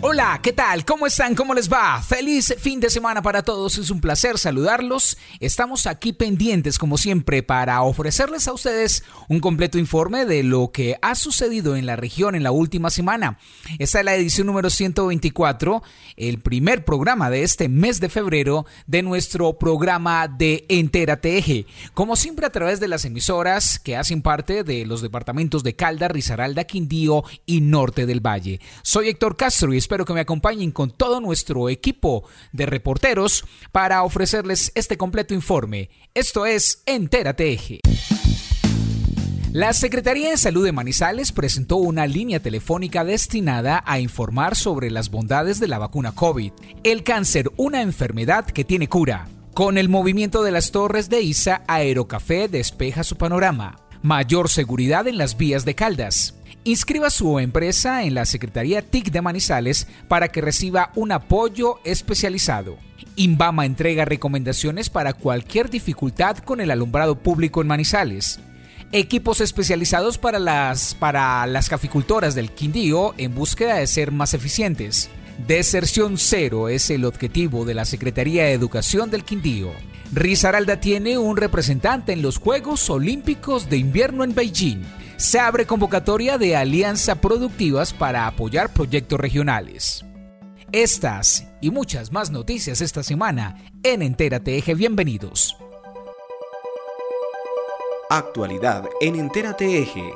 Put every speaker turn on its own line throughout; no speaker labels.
Hola, ¿qué tal? ¿Cómo están? ¿Cómo les va? Feliz fin de semana para todos. Es un placer saludarlos. Estamos aquí pendientes, como siempre, para ofrecerles a ustedes un completo informe de lo que ha sucedido en la región en la última semana. Esta es la edición número 124, el primer programa de este mes de febrero de nuestro programa de Entérate Eje. Como siempre, a través de las emisoras que hacen parte de los departamentos de Calda, Risaralda, Quindío y Norte del Valle. Soy Héctor Castro y espero que me acompañen con todo nuestro equipo de reporteros para ofrecerles este completo informe. Esto es Entérate Eje. La Secretaría de Salud de Manizales presentó una línea telefónica destinada a informar sobre las bondades de la vacuna COVID. El cáncer, una enfermedad que tiene cura. Con el movimiento de las torres de ISA, Aerocafé despeja su panorama. Mayor seguridad en las vías de Caldas. Inscriba su empresa en la Secretaría TIC de Manizales para que reciba un apoyo especializado. Inbama entrega recomendaciones para cualquier dificultad con el alumbrado público en Manizales. Equipos especializados para las, para las caficultoras del Quindío en búsqueda de ser más eficientes. Deserción cero es el objetivo de la Secretaría de Educación del Quindío. Risaralda tiene un representante en los Juegos Olímpicos de Invierno en Beijing se abre convocatoria de alianza productivas para apoyar proyectos regionales. Estas y muchas más noticias esta semana en Entérate Eje. Bienvenidos.
Actualidad en Entérate Eje.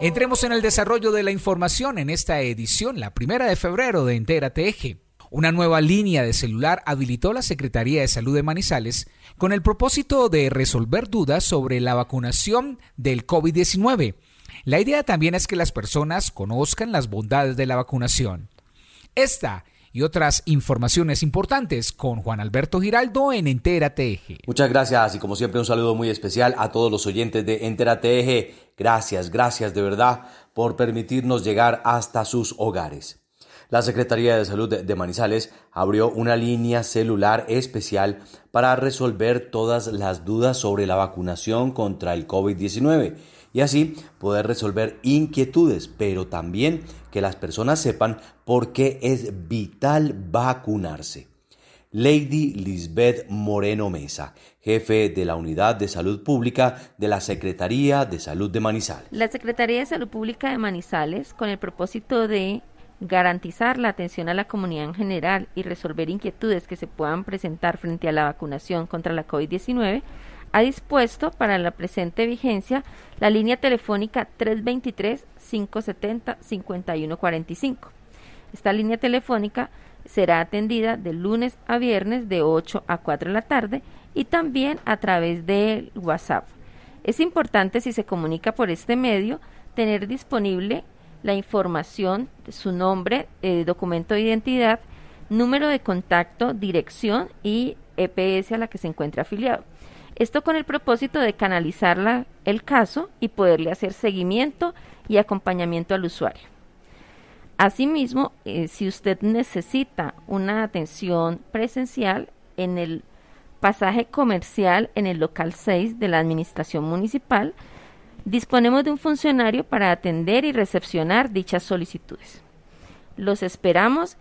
Entremos en el desarrollo de la información en esta edición, la primera de febrero de Entérate Eje. Una nueva línea de celular habilitó la Secretaría de Salud de Manizales con el propósito de resolver dudas sobre la vacunación del COVID-19. La idea también es que las personas conozcan las bondades de la vacunación. Esta y otras informaciones importantes con Juan Alberto Giraldo en Entera Eje.
Muchas gracias y como siempre un saludo muy especial a todos los oyentes de Entera Eje. Gracias, gracias de verdad por permitirnos llegar hasta sus hogares. La Secretaría de Salud de Manizales abrió una línea celular especial para resolver todas las dudas sobre la vacunación contra el COVID-19 y así poder resolver inquietudes, pero también que las personas sepan por qué es vital vacunarse. Lady Lisbeth Moreno Mesa, jefe de la Unidad de Salud Pública de la Secretaría de Salud de Manizales.
La Secretaría de Salud Pública de Manizales, con el propósito de garantizar la atención a la comunidad en general y resolver inquietudes que se puedan presentar frente a la vacunación contra la COVID-19, ha dispuesto para la presente vigencia la línea telefónica 323-570-5145. Esta línea telefónica será atendida de lunes a viernes de 8 a 4 de la tarde y también a través de WhatsApp. Es importante si se comunica por este medio tener disponible la información, su nombre, eh, documento de identidad, número de contacto, dirección y EPS a la que se encuentra afiliado. Esto con el propósito de canalizar el caso y poderle hacer seguimiento y acompañamiento al usuario. Asimismo, eh, si usted necesita una atención presencial en el pasaje comercial en el local 6 de la Administración Municipal, Disponemos de un funcionario para atender y recepcionar dichas solicitudes. Los esperamos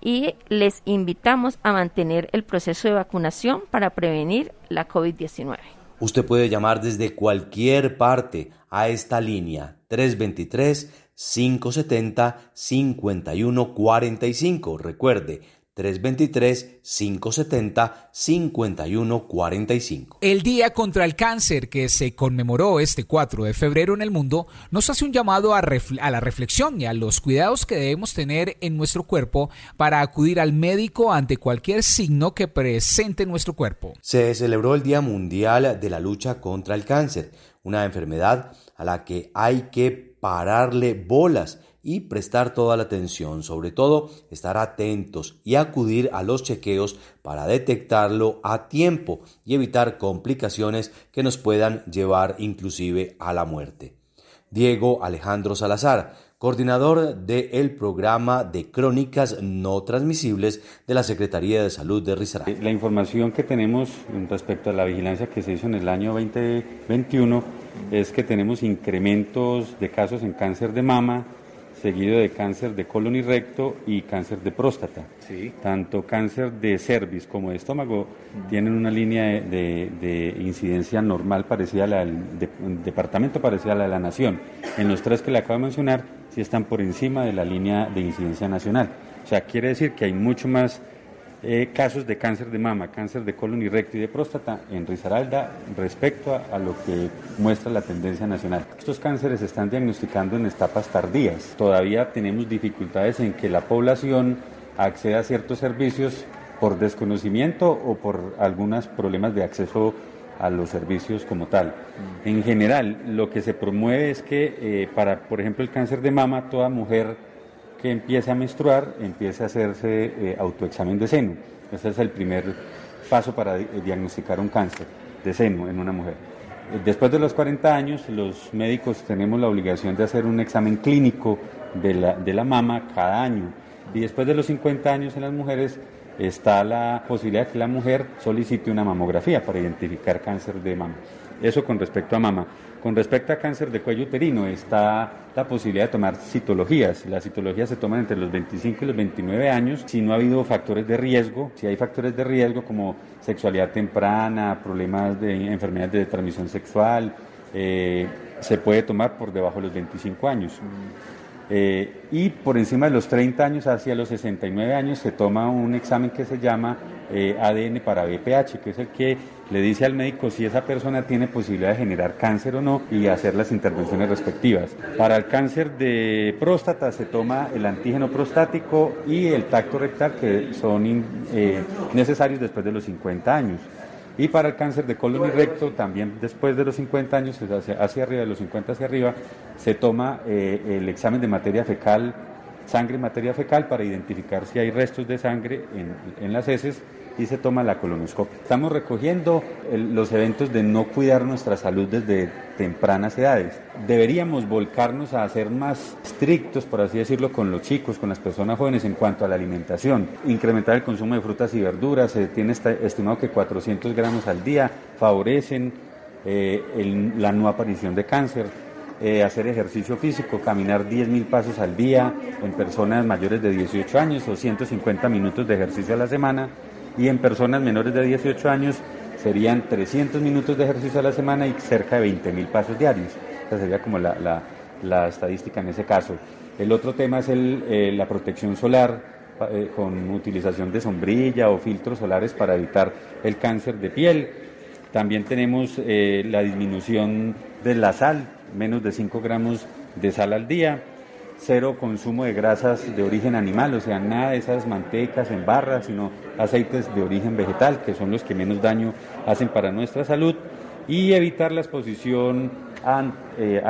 y les invitamos a mantener el proceso de vacunación para prevenir la COVID-19.
Usted puede llamar desde cualquier parte a esta línea 323 570 5145. Recuerde, 323-570-5145.
El Día contra el Cáncer que se conmemoró este 4 de febrero en el mundo nos hace un llamado a, a, la reflexión y a los cuidados que debemos tener en nuestro cuerpo para acudir al médico ante cualquier signo que presente nuestro cuerpo.
Se celebró el Día Mundial de la Lucha contra el Cáncer, una enfermedad a la que hay que pararle bolas y prestar toda la atención, sobre todo estar atentos y acudir a los chequeos para detectarlo a tiempo y evitar complicaciones que nos puedan llevar inclusive a la muerte. Diego Alejandro Salazar, coordinador del programa de crónicas no transmisibles de la Secretaría de Salud de Risaralda.
La información que tenemos respecto a la vigilancia que se hizo en el año 2021 es que tenemos incrementos de casos en cáncer de mama, seguido de cáncer de colon y recto y cáncer de próstata. Tanto cáncer de cervix como de estómago tienen una línea de, incidencia normal parecida a la del departamento, parecida a la de la nación. En los tres que le acabo de mencionar, sí están por encima de la línea de incidencia nacional. O sea, quiere decir que hay mucho más eh, casos de cáncer de mama, cáncer de colon y recto y de próstata en Risaralda respecto a, lo que muestra la tendencia nacional. Estos cánceres se están diagnosticando en etapas tardías. Todavía tenemos dificultades en que la población acceda a ciertos servicios por desconocimiento o por algunos problemas de acceso a los servicios como tal. En general, lo que se promueve es que eh, para, por ejemplo, el cáncer de mama, toda mujer que empiece a menstruar, empiece a hacerse eh, autoexamen de seno. Ese es el primer paso para diagnosticar un cáncer de seno en una mujer. Eh, después de los 40 años, los médicos tenemos la obligación de hacer un examen clínico de la, de la mama cada año. Y después de los 50 años en las mujeres está la posibilidad de que la mujer solicite una mamografía para identificar cáncer de mama. Eso con respecto a mama. Con respecto a cáncer de cuello uterino, está la posibilidad de tomar citologías. Las citologías se toman entre los 25 y los 29 años si no ha habido factores de riesgo. Si hay factores de riesgo como sexualidad temprana, problemas de enfermedades de transmisión sexual, eh, se puede tomar por debajo de los 25 años. Eh, y por encima de los 30 años, hacia los 69 años, se toma un examen que se llama eh, ADN para BPH, que es el que le dice al médico si esa persona tiene posibilidad de generar cáncer o no y hacer las intervenciones respectivas. Para el cáncer de próstata se toma el antígeno prostático y el tacto rectal, que son eh, necesarios después de los 50 años. Y para el cáncer de colon y recto, también después de los 50 años, hacia, arriba, de los 50 hacia arriba, se toma eh, el examen de materia fecal, sangre y materia fecal, para identificar si hay restos de sangre en, en las heces y se toma la colonoscopia. Estamos recogiendo los eventos de no cuidar nuestra salud desde tempranas edades. Deberíamos volcarnos a ser más estrictos, por así decirlo, con los chicos, con las personas jóvenes en cuanto a la alimentación. Incrementar el consumo de frutas y verduras, se tiene estimado que 400 gramos al día favorecen eh, la no aparición de cáncer. Eh, hacer ejercicio físico, caminar 10.000 pasos al día en personas mayores de 18 años o 150 minutos de ejercicio a la semana y en personas menores de 18 años serían 300 minutos de ejercicio a la semana y cerca de 20 mil pasos diarios. Esa sería como la, la, estadística en ese caso. El otro tema es el, eh, la protección solar eh, con utilización de sombrilla o filtros solares para evitar el cáncer de piel. También tenemos eh, la disminución de la sal, menos de 5 gramos de sal al día cero consumo de grasas de origen animal, o sea, nada de esas mantecas en barra, sino aceites de origen vegetal, que son los que menos daño hacen para nuestra salud, y evitar la exposición a, eh,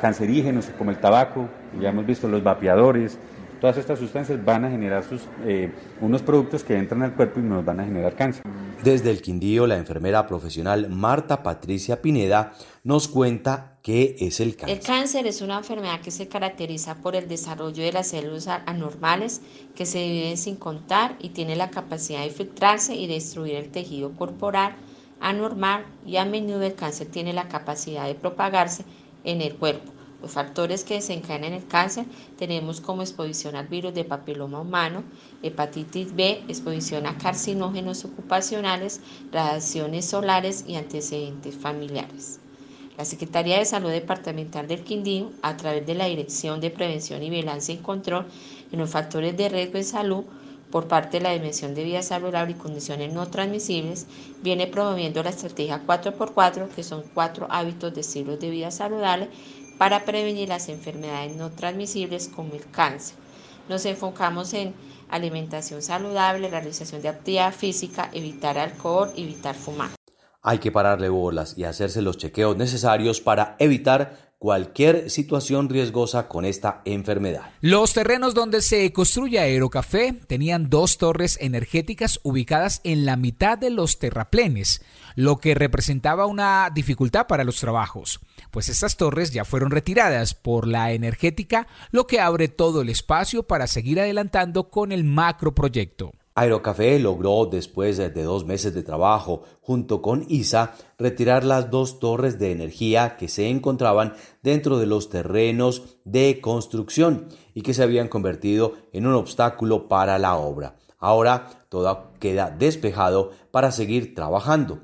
cancerígenos como el tabaco, ya hemos visto los vapeadores, todas estas sustancias van a generar sus, eh, unos productos que entran al cuerpo y nos van a generar cáncer.
Desde el Quindío, la enfermera profesional Marta Patricia Pineda nos cuenta qué es el cáncer.
El cáncer es una enfermedad que se caracteriza por el desarrollo de las células anormales que se dividen sin contar y tiene la capacidad de filtrarse y destruir el tejido corporal anormal y a menudo el cáncer tiene la capacidad de propagarse en el cuerpo. Los factores que desencadenan el cáncer tenemos como exposición al virus de papiloma humano, hepatitis B, exposición a carcinógenos ocupacionales, radiaciones solares y antecedentes familiares. La Secretaría de Salud Departamental del Quindío, a través de la Dirección de Prevención y Vigilancia y Control en los factores de riesgo de salud, por parte de la Dimensión de Vida Saludable y Condiciones No Transmisibles, viene promoviendo la estrategia 4x4, que son cuatro hábitos de estilos de vida saludable para prevenir las enfermedades no transmisibles como el cáncer. Nos enfocamos en alimentación saludable, realización de actividad física, evitar alcohol, evitar fumar.
Hay que pararle bolas y hacerse los chequeos necesarios para evitar cualquier situación riesgosa con esta enfermedad.
Los terrenos donde se construye Aerocafé tenían dos torres energéticas ubicadas en la mitad de los terraplenes, lo que representaba una dificultad para los trabajos, pues estas torres ya fueron retiradas por la energética, lo que abre todo el espacio para seguir adelantando con el macro proyecto.
Aerocafé logró, después de dos meses de trabajo junto con ISA, retirar las dos torres de energía que se encontraban dentro de los terrenos de construcción y que se habían convertido en un obstáculo para la obra. Ahora todo queda despejado para seguir trabajando.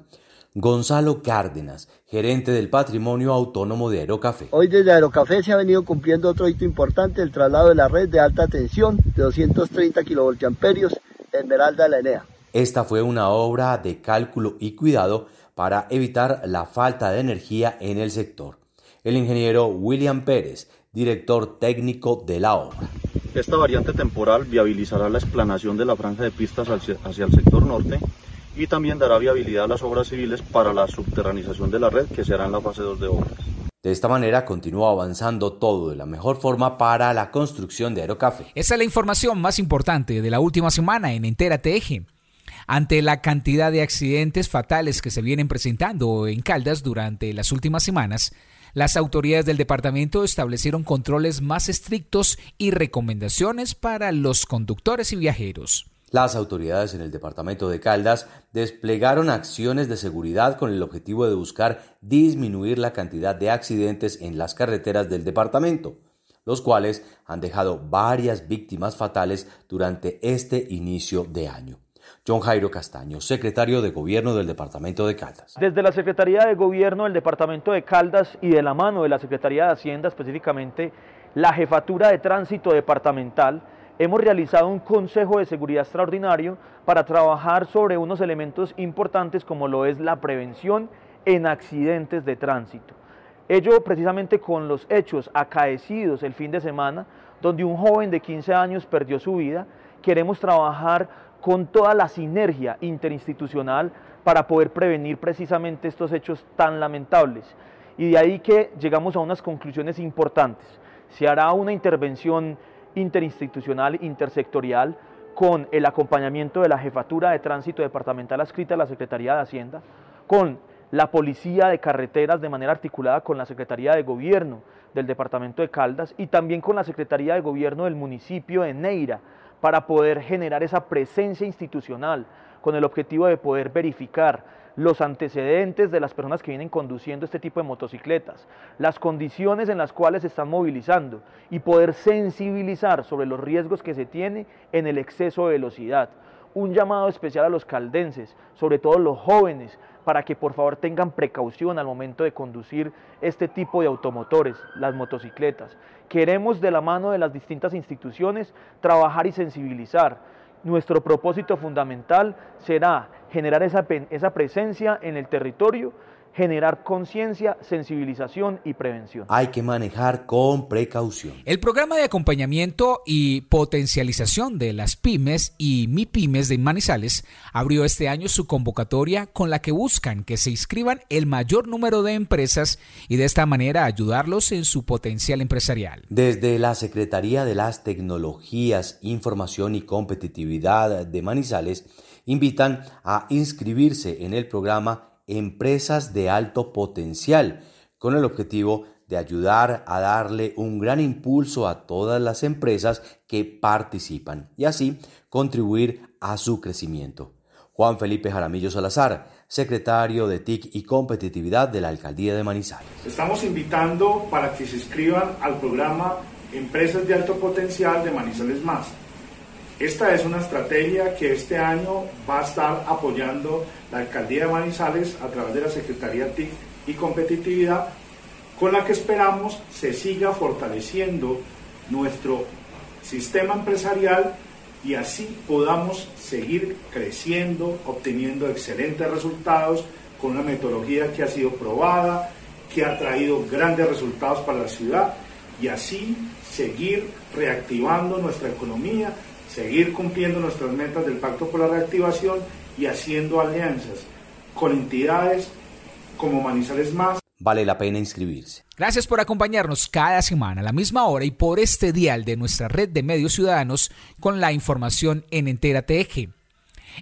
Gonzalo Cárdenas, gerente del patrimonio autónomo de Aerocafé.
Hoy desde Aerocafé se ha venido cumpliendo otro hito importante, el traslado de la red de alta tensión de 230 kilovoltiamperios Esmeralda de la Enea.
Esta fue una obra de cálculo y cuidado para evitar la falta de energía en el sector. El ingeniero William Pérez, director técnico de la obra.
Esta variante temporal viabilizará la explanación de la franja de pistas hacia el sector norte y también dará viabilidad a las obras civiles para la subterranización de la red que será en la fase 2 de obras.
De esta manera continúa avanzando todo de la mejor forma para la construcción de Aerocafé.
Esa es la información más importante de la última semana en Entérate Eje. Ante la cantidad de accidentes fatales que se vienen presentando en Caldas durante las últimas semanas, las autoridades del departamento establecieron controles más estrictos y recomendaciones para los conductores y viajeros.
Las autoridades en el departamento de Caldas desplegaron acciones de seguridad con el objetivo de buscar disminuir la cantidad de accidentes en las carreteras del departamento, los cuales han dejado varias víctimas fatales durante este inicio de año. John Jairo Castaño, secretario de Gobierno del Departamento de Caldas.
Desde la Secretaría de Gobierno del Departamento de Caldas y de la mano de la Secretaría de Hacienda, específicamente la Jefatura de Tránsito Departamental, hemos realizado un Consejo de Seguridad Extraordinario para trabajar sobre unos elementos importantes como lo es la prevención en accidentes de tránsito. Ello precisamente con los hechos acaecidos el fin de semana, donde un joven de 15 años perdió su vida, queremos trabajar con toda la sinergia interinstitucional para poder prevenir precisamente estos hechos tan lamentables. Y de ahí que llegamos a unas conclusiones importantes. Se hará una intervención interinstitucional, intersectorial, con el acompañamiento de la Jefatura de Tránsito Departamental adscrita a la Secretaría de Hacienda, con la Policía de Carreteras de manera articulada con la Secretaría de Gobierno del Departamento de Caldas y también con la Secretaría de Gobierno del municipio de Neira, para poder generar esa presencia institucional con el objetivo de poder verificar los antecedentes de las personas que vienen conduciendo este tipo de motocicletas, las condiciones en las cuales se están movilizando y poder sensibilizar sobre los riesgos que se tiene en el exceso de velocidad. Un llamado especial a los caldenses, sobre todo los jóvenes, para que por favor tengan precaución al momento de conducir este tipo de automotores, las motocicletas. Queremos de la mano de las distintas instituciones trabajar y sensibilizar. Nuestro propósito fundamental será generar esa, esa presencia en el territorio generar conciencia, sensibilización y prevención.
Hay que manejar con precaución.
El programa de acompañamiento y potencialización de las pymes y MIPYMES de Manizales abrió este año su convocatoria con la que buscan que se inscriban el mayor número de empresas y de esta manera ayudarlos en su potencial empresarial.
Desde la Secretaría de las Tecnologías, Información y Competitividad de Manizales, invitan a inscribirse en el programa empresas de alto potencial, con el objetivo de ayudar a darle un gran impulso a todas las empresas que participan y así contribuir a su crecimiento. Juan Felipe Jaramillo Salazar, secretario de TIC y Competitividad de la Alcaldía de Manizales.
Estamos invitando para que se inscriban al programa Empresas de Alto Potencial de Manizales Más esta es una estrategia que este año va a estar apoyando la Alcaldía de Manizales a través de la Secretaría TIC y Competitividad, con la que esperamos se siga fortaleciendo nuestro sistema empresarial y así podamos seguir creciendo, obteniendo excelentes resultados con una metodología que ha sido probada, que ha traído grandes resultados para la ciudad y así seguir reactivando nuestra economía seguir cumpliendo nuestras metas del Pacto por la Reactivación y haciendo alianzas con entidades como Manizales Más.
Vale la pena inscribirse.
Gracias por acompañarnos cada semana a la misma hora y por este dial de nuestra red de medios ciudadanos con la información en Entera TG.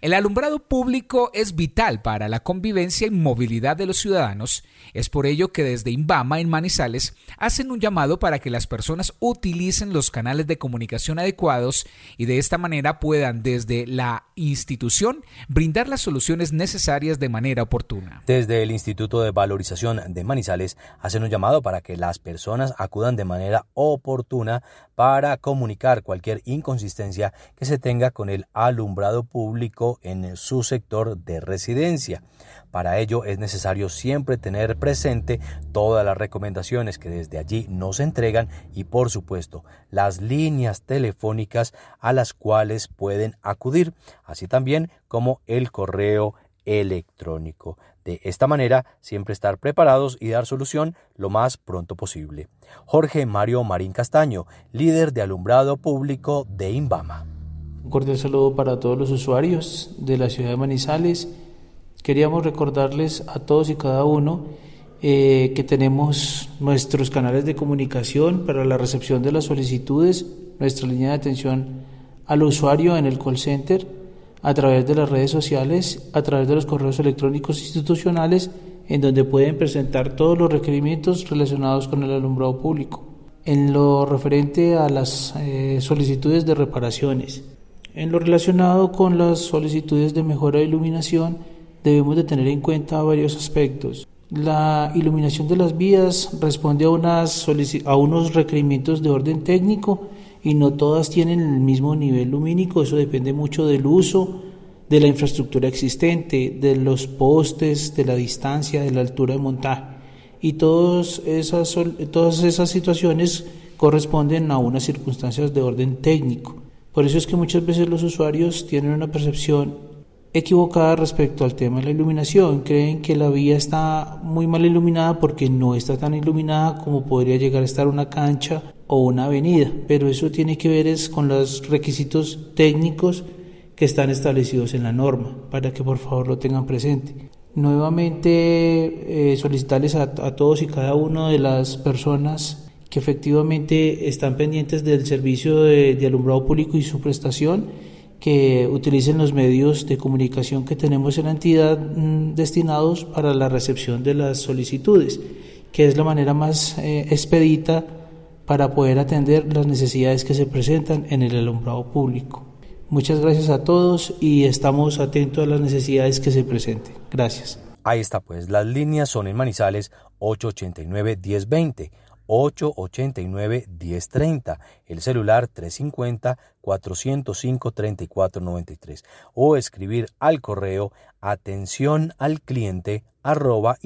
El alumbrado público es vital para la convivencia y movilidad de los ciudadanos. Es por ello que desde Imbama en Manizales hacen un llamado para que las personas utilicen los canales de comunicación adecuados y de esta manera puedan desde la institución brindar las soluciones necesarias de manera oportuna.
Desde el Instituto de Valorización de Manizales hacen un llamado para que las personas acudan de manera oportuna para comunicar cualquier inconsistencia que se tenga con el alumbrado público en su sector de residencia. Para ello es necesario siempre tener presente todas las recomendaciones que desde allí nos entregan y por supuesto las líneas telefónicas a las cuales pueden acudir, así también como el correo electrónico. De esta manera, siempre estar preparados y dar solución lo más pronto posible. Jorge Mario Marín Castaño, líder de alumbrado público de Imbama.
Un cordial saludo para todos los usuarios de la ciudad de Manizales. Queríamos recordarles a todos y cada uno eh, que tenemos nuestros canales de comunicación para la recepción de las solicitudes, nuestra línea de atención al usuario en el call center a través de las redes sociales, a través de los correos electrónicos institucionales, en donde pueden presentar todos los requerimientos relacionados con el alumbrado público. En lo referente a las eh, solicitudes de reparaciones, en lo relacionado con las solicitudes de mejora de iluminación, debemos de tener en cuenta varios aspectos. La iluminación de las vías responde a, unos requerimientos de orden técnico y no todas tienen el mismo nivel lumínico, eso depende mucho del uso, de la infraestructura existente, de los postes, de la distancia, de la altura de montaje. Y todas esas situaciones corresponden a unas circunstancias de orden técnico. Por eso es que muchas veces los usuarios tienen una percepción equivocada respecto al tema de la iluminación. Creen que la vía está muy mal iluminada porque no está tan iluminada como podría llegar a estar una cancha o una avenida, pero eso tiene que ver es con los requisitos técnicos que están establecidos en la norma, para que por favor lo tengan presente. Nuevamente eh, solicitarles a, todos y cada una de las personas que efectivamente están pendientes del servicio de, alumbrado público y su prestación, que utilicen los medios de comunicación que tenemos en la entidad mm, destinados para la recepción de las solicitudes, que es la manera más eh, expedita para poder atender las necesidades que se presentan en el alumbrado público. Muchas gracias a todos y estamos atentos a las necesidades que se presenten. Gracias.
Ahí está pues, las líneas son en Manizales 889-1020, 889-1030, el celular 350-405-3493 o escribir al correo atención al cliente arroba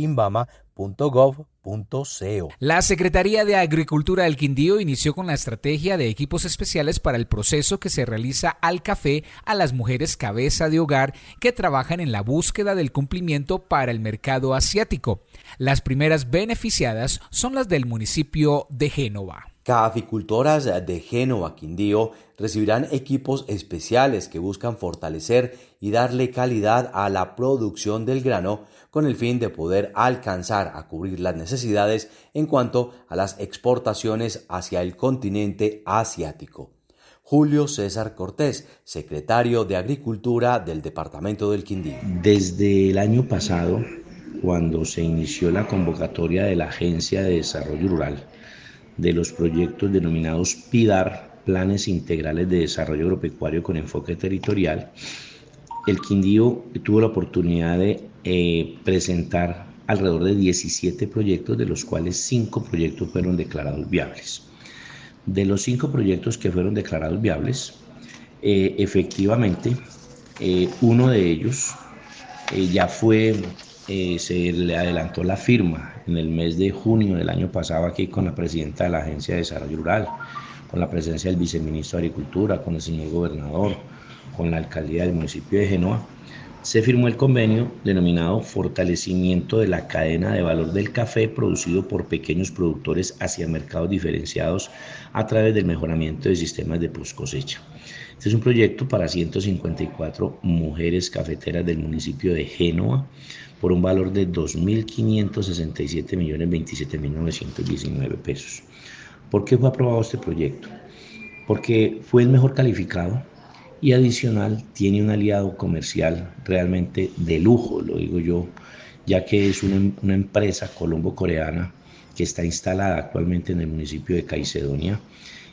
la Secretaría de Agricultura del Quindío inició con la estrategia de equipos especiales para el proceso que se realiza al café a las mujeres cabeza de hogar que trabajan en la búsqueda del cumplimiento para el mercado asiático. Las primeras beneficiadas son las del municipio de Génova.
Caficultoras de Génova Quindío recibirán equipos especiales que buscan fortalecer y darle calidad a la producción del grano con el fin de poder alcanzar a cubrir las necesidades en cuanto a las exportaciones hacia el continente asiático. Julio César Cortés, secretario de Agricultura del Departamento del Quindío.
Desde el año pasado, cuando se inició la convocatoria de la Agencia de Desarrollo Rural de los proyectos denominados PIDAR, Planes Integrales de Desarrollo Agropecuario con Enfoque Territorial, el Quindío tuvo la oportunidad de eh, presentar alrededor de 17 proyectos, de los cuales 5 proyectos fueron declarados viables. De los 5 proyectos que fueron declarados viables, eh, efectivamente, eh, uno de ellos ya fue, se le adelantó la firma en el mes de junio del año pasado aquí con la presidenta de la Agencia de Desarrollo Rural, con la presencia del viceministro de Agricultura, con el señor gobernador, con la alcaldía del municipio de Genoa, se firmó el convenio denominado Fortalecimiento de la cadena de valor del café producido por pequeños productores hacia mercados diferenciados a través del mejoramiento de sistemas de post cosecha. Este es un proyecto para 154 mujeres cafeteras del municipio de Génova por un valor de 2.567.027.919 pesos. ¿Por qué fue aprobado este proyecto? Porque fue el mejor calificado y adicional tiene un aliado comercial realmente de lujo, lo digo yo, ya que es una, una empresa colombo-coreana que está instalada actualmente en el municipio de Caicedonia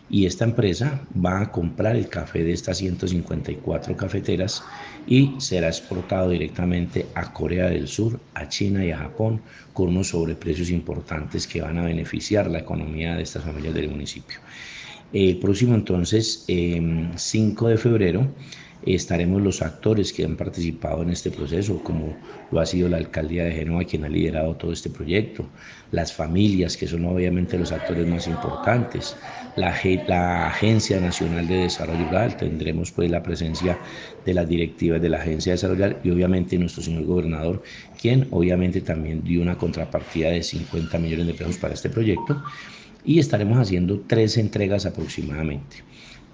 y esta empresa va a comprar el café de estas 154 cafeteras y será exportado directamente a Corea del Sur, a China y a Japón con unos sobreprecios importantes que van a beneficiar la economía de estas familias del municipio. El próximo entonces, 5 em, de febrero, estaremos los actores que han participado en este proceso, como lo ha sido la alcaldía de Génova quien ha liderado todo este proyecto, las familias que son obviamente los actores más importantes, la, la Agencia Nacional de Desarrollo Rural, tendremos pues la presencia de las directivas de la Agencia de Desarrollo Rural y obviamente nuestro señor gobernador, quien obviamente también dio una contrapartida de 50 millones de pesos para este proyecto y estaremos haciendo tres entregas aproximadamente.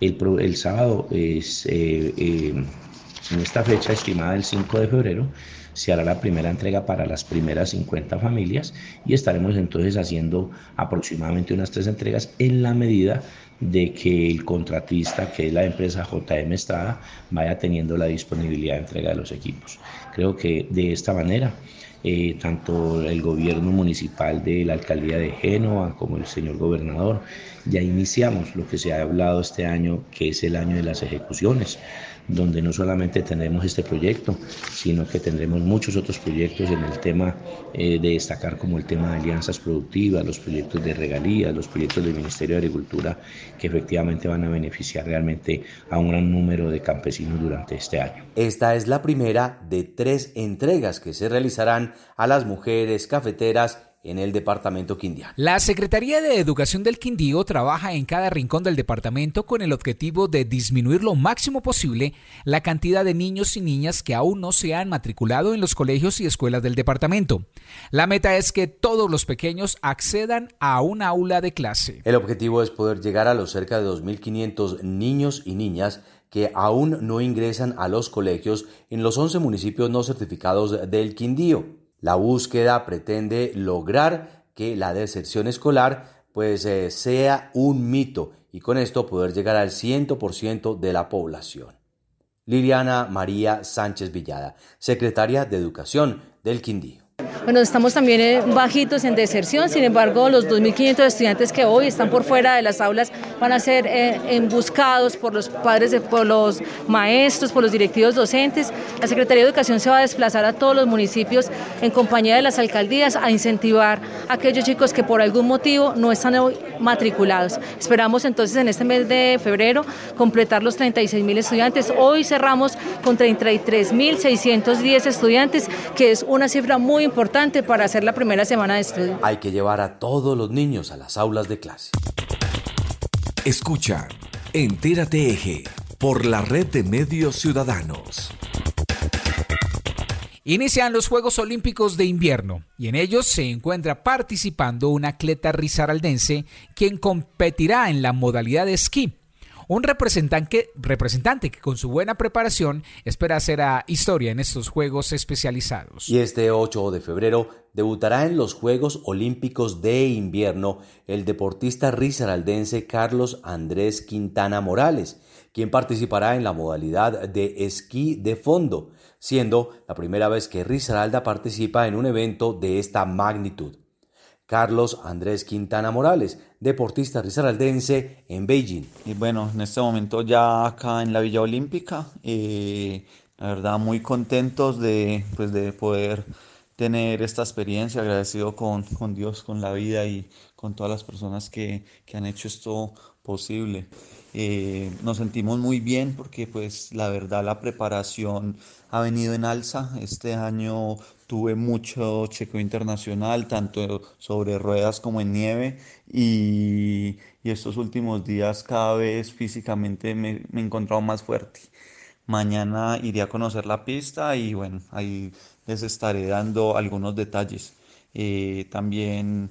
El, el sábado es, eh, eh, en esta fecha estimada del 5 de febrero se hará la primera entrega para las primeras 50 familias y estaremos entonces haciendo aproximadamente unas tres entregas en la medida de que el contratista, que es la empresa JM Estrada, vaya teniendo la disponibilidad de entrega de los equipos. Creo que de esta manera eh, tanto el gobierno municipal de la alcaldía de Génova como el señor gobernador. Ya iniciamos lo que se ha hablado este año, que es el año de las ejecuciones donde no solamente tendremos este proyecto, sino que tendremos muchos otros proyectos en el tema eh, de destacar como el tema de alianzas productivas, los proyectos de regalías, los proyectos del Ministerio de Agricultura, que efectivamente van a beneficiar realmente a un gran número de campesinos durante este año.
Esta es la primera de tres entregas que se realizarán a las mujeres cafeteras en el departamento Quindío.
La Secretaría de Educación del Quindío trabaja en cada rincón del departamento con el objetivo de disminuir lo máximo posible la cantidad de niños y niñas que aún no se han matriculado en los colegios y escuelas del departamento. La meta es que todos los pequeños accedan a un aula de clase.
El objetivo es poder llegar a los cerca de 2.500 niños y niñas que aún no ingresan a los colegios en los 11 municipios no certificados del Quindío. La búsqueda pretende lograr que la deserción escolar pues eh, sea un mito y con esto poder llegar al 100% de la población. Liliana María Sánchez Villada, secretaria de Educación del Quindío.
Bueno, estamos también eh, bajitos en deserción, sin embargo, los 2.500 estudiantes que hoy están por fuera de las aulas van a ser eh, buscados por los padres, por los maestros, por los directivos docentes. La Secretaría de Educación se va a desplazar a todos los municipios en compañía de las alcaldías a incentivar a aquellos chicos que por algún motivo no están matriculados. Esperamos entonces en este mes de febrero completar los 36.000 estudiantes. Hoy cerramos con 33.610 estudiantes, que es una cifra muy importante para hacer la primera semana de estudio.
Hay que llevar a todos los niños a las aulas de clase.
Escucha, Entérate Eje, por la red de medios ciudadanos.
Inician los Juegos Olímpicos de Invierno y en ellos se encuentra participando un atleta risaraldense quien competirá en la modalidad de esquí un representante, representante que con su buena preparación espera hacer historia en estos Juegos especializados.
Y este 8 de febrero debutará en los Juegos Olímpicos de Invierno el deportista risaraldense Carlos Andrés Quintana Morales, quien participará en la modalidad de esquí de fondo, siendo la primera vez que Risaralda participa en un evento de esta magnitud. Carlos Andrés Quintana Morales, deportista risaraldense en Beijing.
Y bueno, en este momento ya acá en la Villa Olímpica, eh, la verdad muy contentos de, pues, de poder tener esta experiencia, agradecido con, con, Dios, con la vida y con todas las personas que, que han hecho esto posible. Eh, nos sentimos muy bien porque pues la verdad la preparación ha venido en alza. Este año tuve mucho chequeo internacional, tanto sobre ruedas como en nieve y, estos últimos días cada vez físicamente me, me he encontrado más fuerte Mañana iré a conocer la pista y bueno, ahí les estaré dando algunos detalles. Eh, también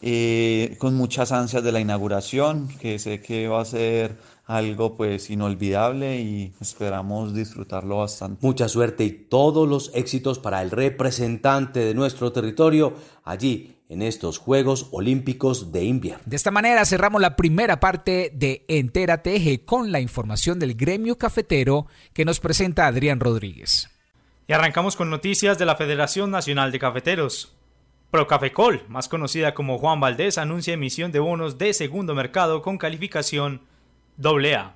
eh, con muchas ansias de la inauguración, que sé que va a ser algo pues inolvidable y esperamos disfrutarlo bastante.
Mucha suerte y todos los éxitos para el representante de nuestro territorio allí en estos Juegos Olímpicos de Invierno.
De esta manera cerramos la primera parte de Entera Teje con la información del gremio cafetero que nos presenta Adrián Rodríguez.
Y arrancamos con noticias de la Federación Nacional de Cafeteros. Procafecol, más conocida como Juan Valdés, anuncia emisión de bonos de segundo mercado con calificación AA.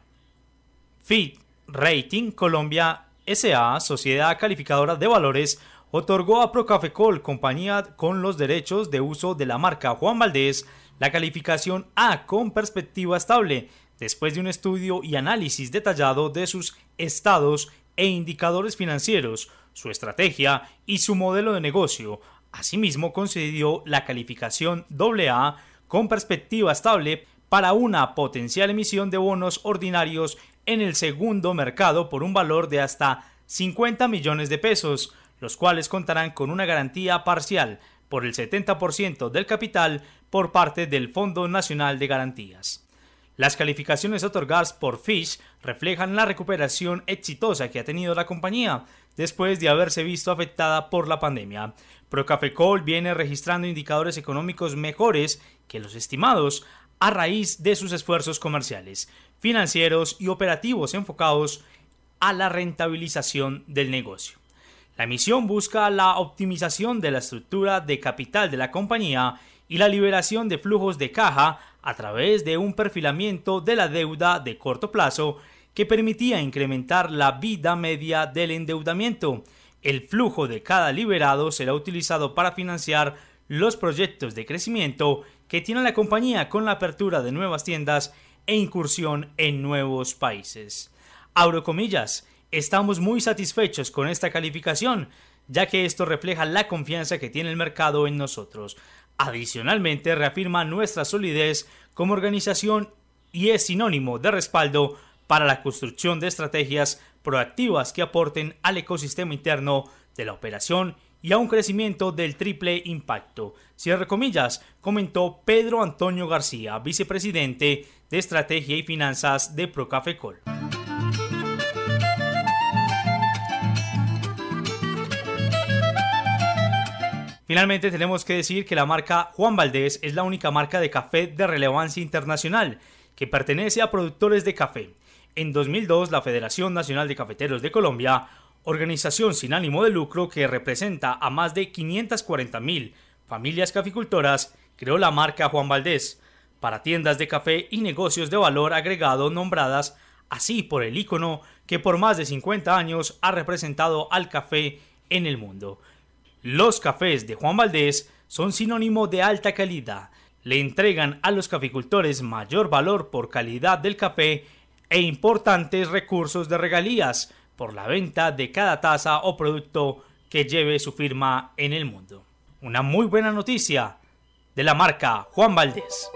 FIT Rating Colombia SA, Sociedad Calificadora de Valores, otorgó a Procafecol, compañía con los derechos de uso de la marca Juan Valdés, la calificación A con perspectiva estable, después de un estudio y análisis detallado de sus estados e indicadores financieros, su estrategia y su modelo de negocio. Asimismo, concedió la calificación AA con perspectiva estable para una potencial emisión de bonos ordinarios en el segundo mercado por un valor de hasta 50 millones de pesos, los cuales contarán con una garantía parcial por el 70% del capital por parte del Fondo Nacional de Garantías. Las calificaciones otorgadas por Fish reflejan la recuperación exitosa que ha tenido la compañía después de haberse visto afectada por la pandemia. Procafecol viene registrando indicadores económicos mejores que los estimados a raíz de sus esfuerzos comerciales, financieros y operativos enfocados a la rentabilización del negocio. La misión busca la optimización de la estructura de capital de la compañía y la liberación de flujos de caja a través de un perfilamiento de la deuda de corto plazo que permitía incrementar la vida media del endeudamiento. El flujo de cada liberado será utilizado para financiar los proyectos de crecimiento que tiene la compañía con la apertura de nuevas tiendas e incursión en nuevos países. Abro comillas, estamos muy satisfechos con esta calificación, ya que esto refleja la confianza que tiene el mercado en nosotros. Adicionalmente, reafirma nuestra solidez como organización y es sinónimo de respaldo para la construcción de estrategias proactivas que aporten al ecosistema interno de la operación y a un crecimiento del triple impacto. Cierre comillas, comentó Pedro Antonio García, vicepresidente de Estrategia y Finanzas de Procafecol. Finalmente tenemos que decir que la marca Juan Valdés es la única marca de café de relevancia internacional que pertenece a productores de café. En 2002, la Federación Nacional de Cafeteros de Colombia organización sin ánimo de lucro que representa a más de 540.000 familias caficultoras, creó la marca Juan Valdés para tiendas de café y negocios de valor agregado nombradas así por el ícono que por más de 50 años ha representado al café en el mundo. Los cafés de Juan Valdés son sinónimo de alta calidad, le entregan a los caficultores mayor valor por calidad del café e importantes recursos de regalías, por la venta de cada taza o producto que lleve su firma en el mundo. Una muy buena noticia de la marca Juan Valdés.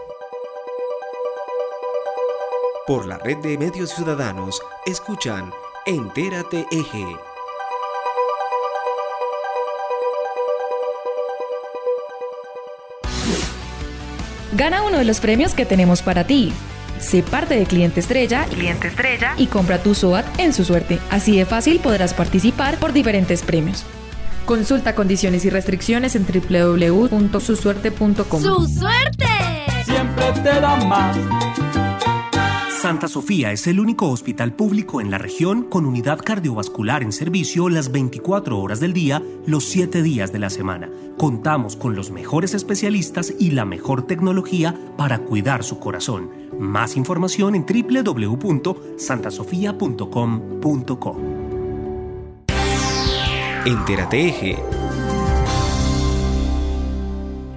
Por la red de medios ciudadanos, escuchan Entérate Eje.
Gana uno de los premios que tenemos para ti. Sé parte de Cliente Estrella, Cliente Estrella y compra tu SOAT en su suerte. Así de fácil podrás participar por diferentes premios. Consulta condiciones y restricciones en www.susuerte.com.
¡Su suerte!
Siempre te da más.
Santa Sofía es el único hospital público en la región con unidad cardiovascular en servicio las 24 horas del día, los 7 días de la semana. Contamos con los mejores especialistas y la mejor tecnología para cuidar su corazón. Más información en www.santasofia.com.co.
Entérate Eje.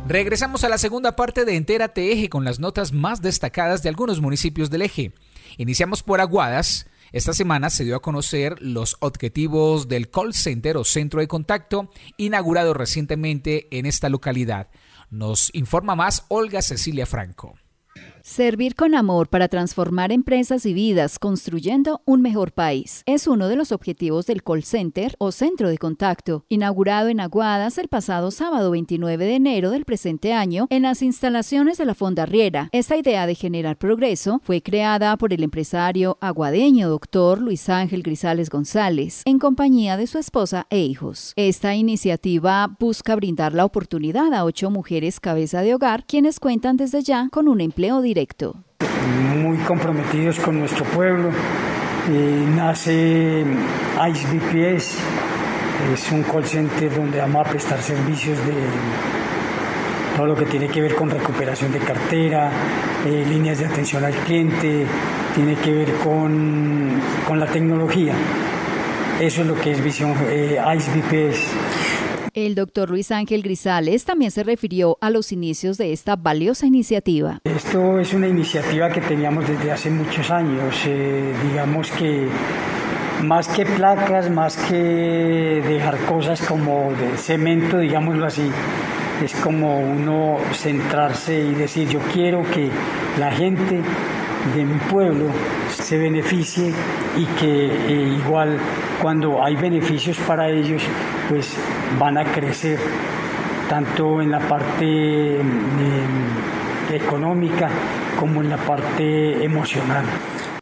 Regresamos a la segunda parte de Entérate Eje con las notas más destacadas de algunos municipios del eje. Iniciamos por Aguadas. Esta semana se dio a conocer los objetivos del call center o centro de contacto inaugurado recientemente en esta localidad. Nos informa más Olga Cecilia Franco.
Servir con amor para transformar empresas y vidas construyendo un mejor país es uno de los objetivos del call center o centro de contacto, inaugurado en Aguadas el pasado sábado 29 de enero del presente año en las instalaciones de la Fonda Riera. Esta idea de generar progreso fue creada por el empresario aguadeño doctor Luis Ángel Grisales González en compañía de su esposa e hijos. Esta iniciativa busca brindar la oportunidad a ocho mujeres cabeza de hogar quienes cuentan desde ya con un empleo directo.
Muy comprometidos con nuestro pueblo. Eh, nace ICE BPS, es un call center donde vamos a prestar servicios de todo lo que tiene que ver con recuperación de cartera, eh, líneas de atención al cliente, tiene que ver con, con la tecnología. Eso es lo que es Visión eh, ICE BPS.
El doctor Luis Ángel Grisales también se refirió a los inicios de esta valiosa iniciativa.
Esto es una iniciativa que teníamos desde hace muchos años. Eh, digamos que más que placas, más que dejar cosas como de cemento, digámoslo así, es como uno centrarse y decir yo quiero que la gente de mi pueblo se beneficie y que eh, igual cuando hay beneficios para ellos pues van a crecer tanto en la parte em, económica como en la parte emocional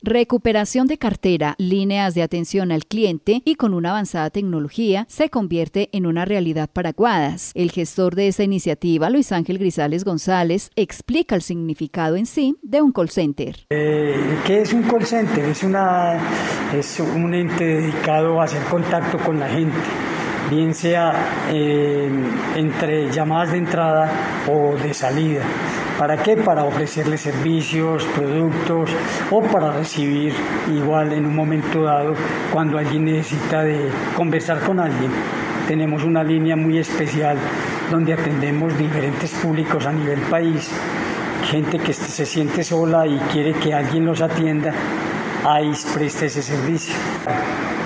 recuperación de cartera, líneas de atención al cliente y con una avanzada tecnología se convierte en una realidad para Guadas. El gestor de esta iniciativa, Luis Ángel Grisales González, explica el significado en sí de un call center.
Eh, ¿Qué es un call center? Es, una, es un ente dedicado a hacer contacto con la gente bien sea eh, entre llamadas de entrada o de salida. ¿Para qué? Para ofrecerle servicios, productos o para recibir igual en un momento dado cuando alguien necesita de conversar con alguien. Tenemos una línea muy especial donde atendemos diferentes públicos a nivel país, gente que se siente sola y quiere que alguien los atienda, ahí presta ese servicio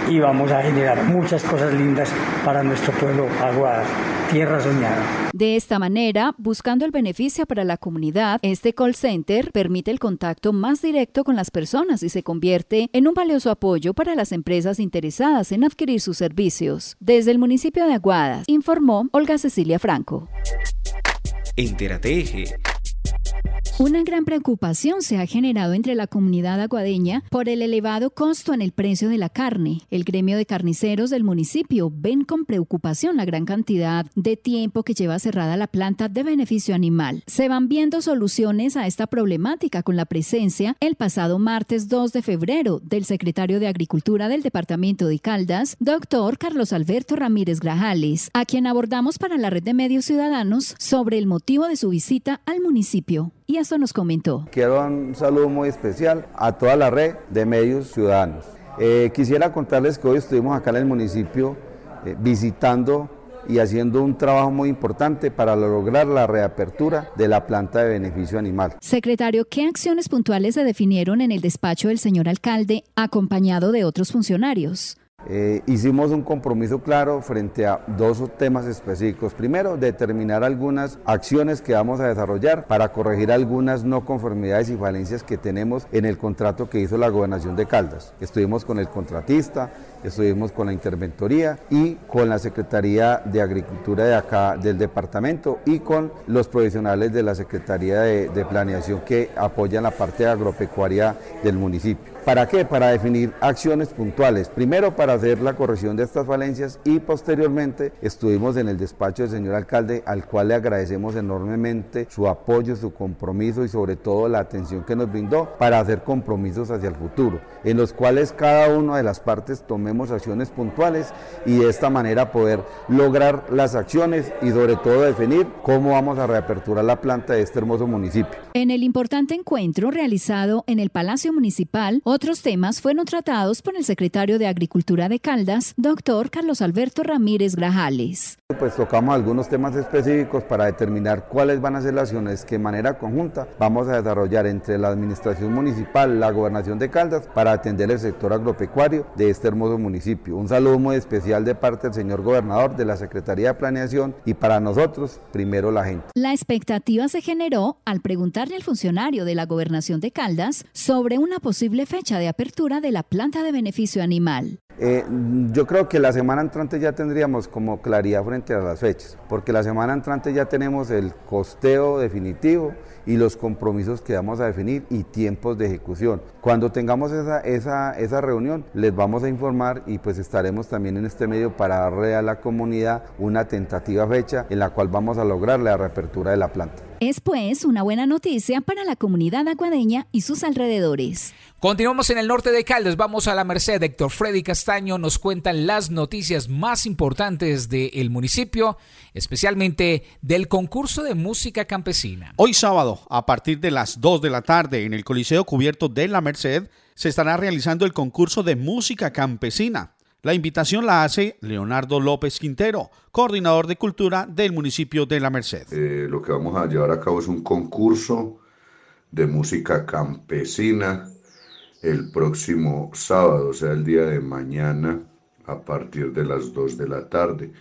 y vamos a generar muchas cosas lindas para nuestro pueblo Aguada, tierra soñada.
De esta manera, buscando el beneficio para la comunidad, este call center permite el contacto más directo con las personas y se convierte en un valioso apoyo para las empresas interesadas en adquirir sus servicios. Desde el municipio de Aguadas, informó Olga Cecilia Franco.
Entérate Eje
una gran preocupación se ha generado entre la comunidad aguadeña por el elevado costo en el precio de la carne. El gremio de carniceros del municipio ven con preocupación la gran cantidad de tiempo que lleva cerrada la planta de beneficio animal. Se van viendo soluciones a esta problemática con la presencia el pasado martes 2 de febrero del secretario de Agricultura del departamento de Caldas, doctor Carlos Alberto Ramírez Grajales, a quien abordamos para la red de medios ciudadanos sobre el motivo de su visita al municipio y eso nos comentó.
Quiero un saludo muy especial a toda la red de medios ciudadanos. Eh, quisiera contarles que hoy estuvimos acá en el municipio eh, visitando y haciendo un trabajo muy importante para lograr la reapertura de la planta de beneficio animal.
Secretario, ¿qué acciones puntuales se definieron en el despacho del señor alcalde acompañado de otros funcionarios?
Eh, hicimos un compromiso claro frente a dos temas específicos. Primero, determinar algunas acciones que vamos a desarrollar para corregir algunas no conformidades y falencias que tenemos en el contrato que hizo la gobernación de Caldas. Estuvimos con el contratista, estuvimos con la interventoría y con la Secretaría de Agricultura de acá del departamento y con los profesionales de la Secretaría de, de Planeación que apoyan la parte agropecuaria del municipio. ¿Para qué? Para definir acciones puntuales. Primero para hacer la corrección de estas falencias y posteriormente estuvimos en el despacho del señor alcalde al cual le agradecemos enormemente su apoyo, su compromiso y sobre todo la atención que nos brindó para hacer compromisos hacia el futuro, en los cuales cada una de las partes tomemos acciones puntuales y de esta manera poder lograr las acciones y sobre todo definir cómo vamos a reaperturar la planta de este hermoso municipio.
En el importante encuentro realizado en el Palacio Municipal, otros temas fueron tratados por el secretario de Agricultura de Caldas, doctor Carlos Alberto Ramírez Grajales.
Pues tocamos algunos temas específicos para determinar cuáles van a ser las acciones que de manera conjunta vamos a desarrollar entre la administración municipal, la gobernación de Caldas, para atender el sector agropecuario de este hermoso municipio. Un saludo muy especial de parte del señor gobernador, de la Secretaría de Planeación y para nosotros, primero la gente.
La expectativa se generó al preguntar preguntarle al funcionario de la gobernación de Caldas sobre una posible fecha de apertura de la planta de beneficio animal.
Eh, yo creo que la semana entrante ya tendríamos como claridad frente a las fechas, porque la semana entrante ya tenemos el costeo definitivo y los compromisos que vamos a definir y tiempos de ejecución. Cuando tengamos esa, esa, esa reunión, les vamos a informar y pues estaremos también en este medio para darle a la comunidad una tentativa fecha en la cual vamos a lograr la reapertura de la planta.
Es pues una buena noticia para la comunidad acuadeña y sus alrededores.
Continuamos en el norte de Caldas, vamos a la Merced. Héctor Freddy Castaño nos cuentan las noticias más importantes del municipio, especialmente del concurso de música campesina.
Hoy sábado, a partir de las 2 de la tarde, en el Coliseo Cubierto de la Merced, se estará realizando el concurso de música campesina. La invitación la hace Leonardo López Quintero, coordinador de cultura del municipio de La Merced.
Eh, lo que vamos a llevar a cabo es un concurso de música campesina el próximo sábado, o sea, el día de mañana, a partir de las 2 de la tarde.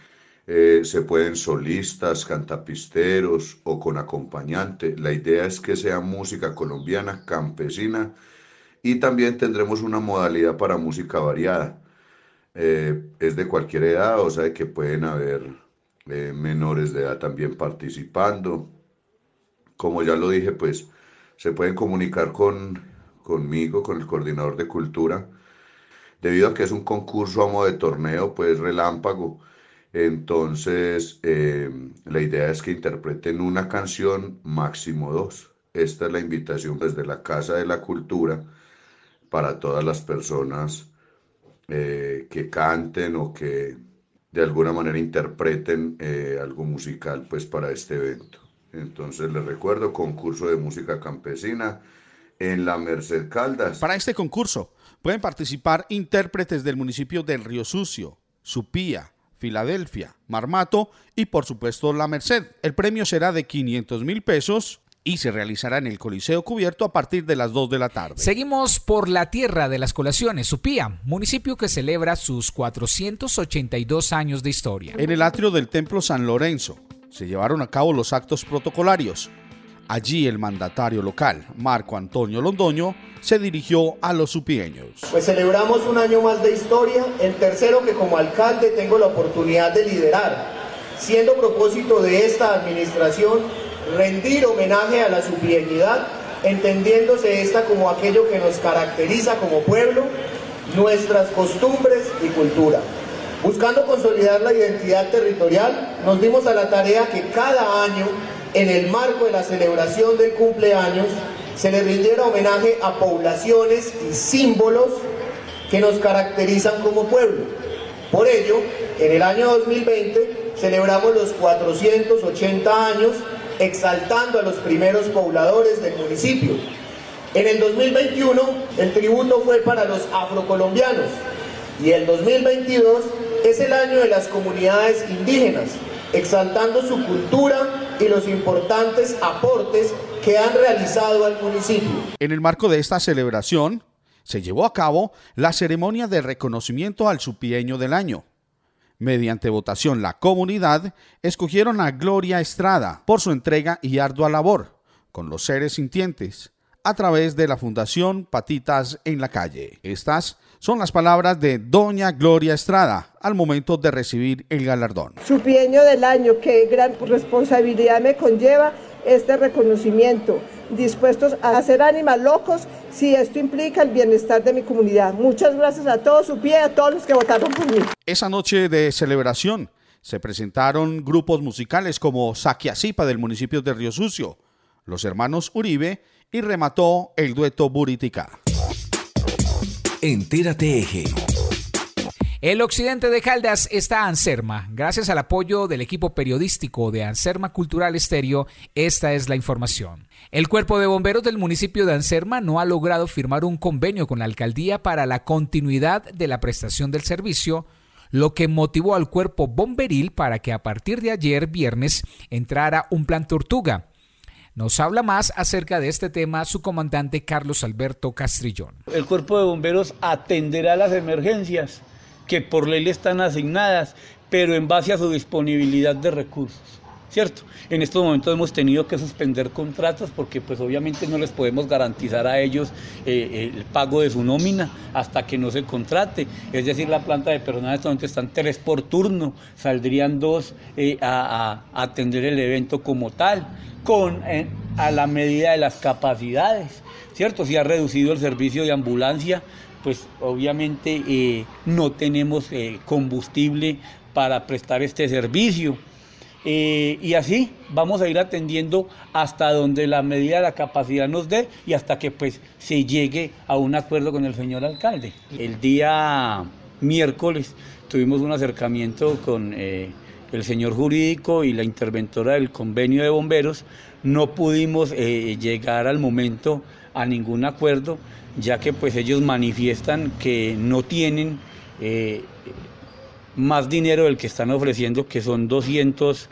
Eh, se pueden solistas, cantapisteros o con acompañante. La idea es que sea música colombiana, campesina y también tendremos una modalidad para música variada. Eh, es de cualquier edad, o sea que pueden haber eh, menores de edad también participando. Como ya lo dije, pues se pueden comunicar con, conmigo, con el coordinador de cultura, debido a que es un concurso a modo de torneo, pues relámpago. Entonces, eh, la idea es que interpreten una canción, máximo dos. Esta es la invitación desde la Casa de la Cultura para todas las personas eh, que canten o que de alguna manera interpreten eh, algo musical pues para este evento. Entonces les recuerdo, concurso de música campesina en la Merced Caldas.
Para este concurso pueden participar intérpretes del municipio del Río Sucio, Supía, Filadelfia, Marmato y por supuesto La Merced. El premio será de 500 mil pesos y se realizará en el Coliseo Cubierto a partir de las 2 de la tarde.
Seguimos por la tierra de las colaciones, Supía, municipio que celebra sus 482 años de historia.
En el atrio del Templo San Lorenzo se llevaron a cabo los actos protocolarios. Allí el mandatario local, Marco Antonio Londoño, se dirigió a los supieños.
Pues celebramos un año más de historia, el tercero que como alcalde tengo la oportunidad de liderar, siendo propósito de esta administración rendir homenaje a la supieñidad, entendiéndose esta como aquello que nos caracteriza como pueblo, nuestras costumbres y cultura. Buscando consolidar la identidad territorial, nos dimos a la tarea que cada año, en el marco de la celebración del cumpleaños, se le rindiera homenaje a poblaciones y símbolos que nos caracterizan como pueblo. Por ello, en el año 2020 celebramos los 480 años exaltando a los primeros pobladores del municipio. En el 2021 el tributo fue para los afrocolombianos y el 2022 es el año de las comunidades indígenas, exaltando su cultura y los importantes aportes que han realizado al municipio.
En el marco de esta celebración, se llevó a cabo la ceremonia de reconocimiento al supieño del año. Mediante votación, la comunidad escogieron a Gloria Estrada por su entrega y ardua labor con los seres sintientes a través de la Fundación Patitas en la Calle. Estas son las palabras de Doña Gloria Estrada al momento de recibir el galardón.
Su del año, qué gran responsabilidad me conlleva este reconocimiento, dispuestos a hacer ánimas locos si esto implica el bienestar de mi comunidad. Muchas gracias a todos su pie, a todos los que votaron por mí.
Esa noche de celebración se presentaron grupos musicales como Saquiasipa del municipio de Río Sucio, los hermanos Uribe y remató el dueto Buritica.
Entérate Eje.
El occidente de Caldas está Anserma. Gracias al apoyo del equipo periodístico de Anserma Cultural Estéreo, esta es la información. El cuerpo de bomberos del municipio de Anserma no ha logrado firmar un convenio con la alcaldía para la continuidad de la prestación del servicio, lo que motivó al cuerpo bomberil para que a partir de ayer viernes entrara un plan tortuga nos habla más acerca de este tema su comandante Carlos Alberto Castrillón.
El cuerpo de bomberos atenderá las emergencias que por ley le están asignadas, pero en base a su disponibilidad de recursos. ¿cierto? En estos momentos hemos tenido que suspender contratos porque pues obviamente no les podemos garantizar a ellos eh, el pago de su nómina hasta que no se contrate. Es decir, la planta de personal en estos momentos están tres por turno, saldrían dos eh, a, atender el evento como tal, con eh, a la medida de las capacidades, ¿cierto? Si ha reducido el servicio de ambulancia, pues obviamente no tenemos combustible para prestar este servicio. Eh, y así vamos a ir atendiendo hasta donde la medida de la capacidad nos dé y hasta que pues se llegue a un acuerdo con el señor alcalde. El día miércoles tuvimos un acercamiento con eh, el señor jurídico y la interventora del convenio de bomberos. No pudimos eh, llegar al momento a ningún acuerdo, ya que pues ellos manifiestan que no tienen más dinero del que están ofreciendo, que son 200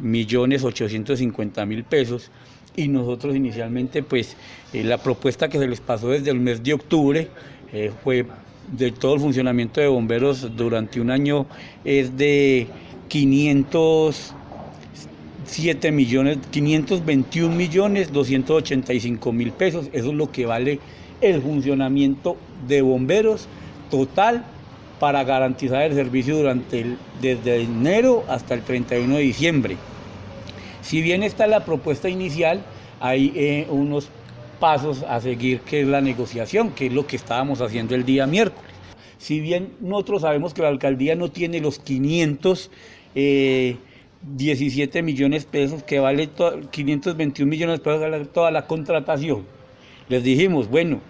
millones 850 mil pesos. Y nosotros inicialmente, pues eh, la propuesta que se les pasó desde el mes de octubre eh, fue de todo el funcionamiento de bomberos durante un año es de 507 millones, 521 millones 285 mil pesos. Eso es lo que vale el funcionamiento de bomberos total para garantizar el servicio durante el, desde enero hasta el 31 de diciembre. Si bien está la propuesta inicial, hay eh, unos pasos a seguir que es la negociación, que es lo que estábamos haciendo el día miércoles. Si bien nosotros sabemos que la alcaldía no tiene los 517 eh, millones de pesos que vale 521 millones de pesos toda la contratación, les dijimos, bueno,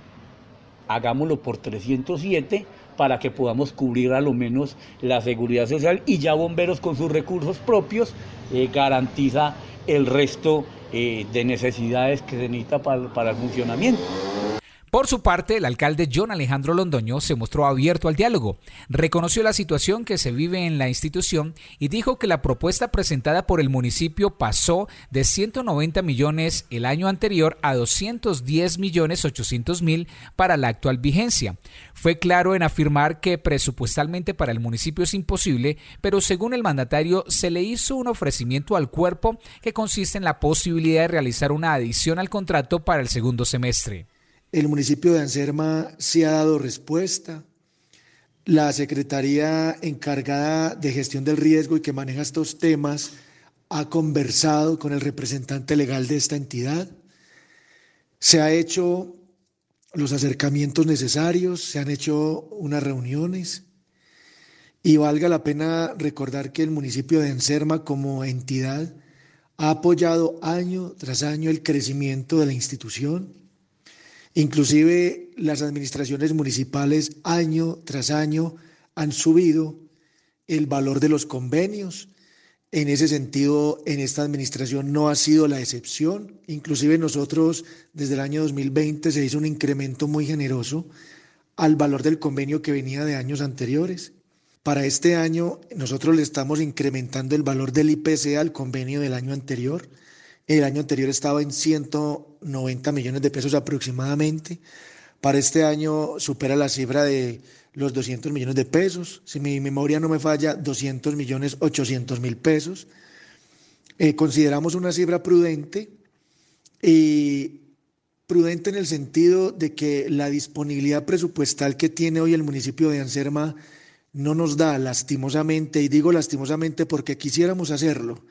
hagámoslo por 307 para que podamos cubrir a lo menos la seguridad social y ya bomberos con sus recursos propios eh, garantiza el resto eh, de necesidades que se necesita para, para el funcionamiento.
Por su parte, el alcalde John Alejandro Londoño se mostró abierto al diálogo, reconoció la situación que se vive en la institución y dijo que la propuesta presentada por el municipio pasó de 190 millones el año anterior a 210 millones 800 mil para la actual vigencia. Fue claro en afirmar que presupuestalmente para el municipio es imposible, pero según el mandatario se le hizo un ofrecimiento al cuerpo que consiste en la posibilidad de realizar una adición al contrato para el segundo semestre.
El municipio de Anserma sí ha dado respuesta. La Secretaría encargada de gestión del riesgo y que maneja estos temas ha conversado con el representante legal de esta entidad. Se ha hecho los acercamientos necesarios, se han hecho unas reuniones y valga la pena recordar que el municipio de Anserma como entidad ha apoyado año tras año el crecimiento de la institución Inclusive las administraciones municipales año tras año han subido el valor de los convenios. En ese sentido, en esta administración no ha sido la excepción. Inclusive nosotros, desde el año 2020, se hizo un incremento muy generoso al valor del convenio que venía de años anteriores. Para este año, nosotros le estamos incrementando el valor del IPC al convenio del año anterior. El año anterior estaba en 190 millones de pesos aproximadamente. Para este año supera la cifra de los 200 millones de pesos. Si mi memoria no me falla, 200 millones 800 mil pesos. Eh, consideramos una cifra prudente y prudente en el sentido de que la disponibilidad presupuestal que tiene hoy el municipio de Anserma no nos da lastimosamente, y digo lastimosamente porque quisiéramos hacerlo,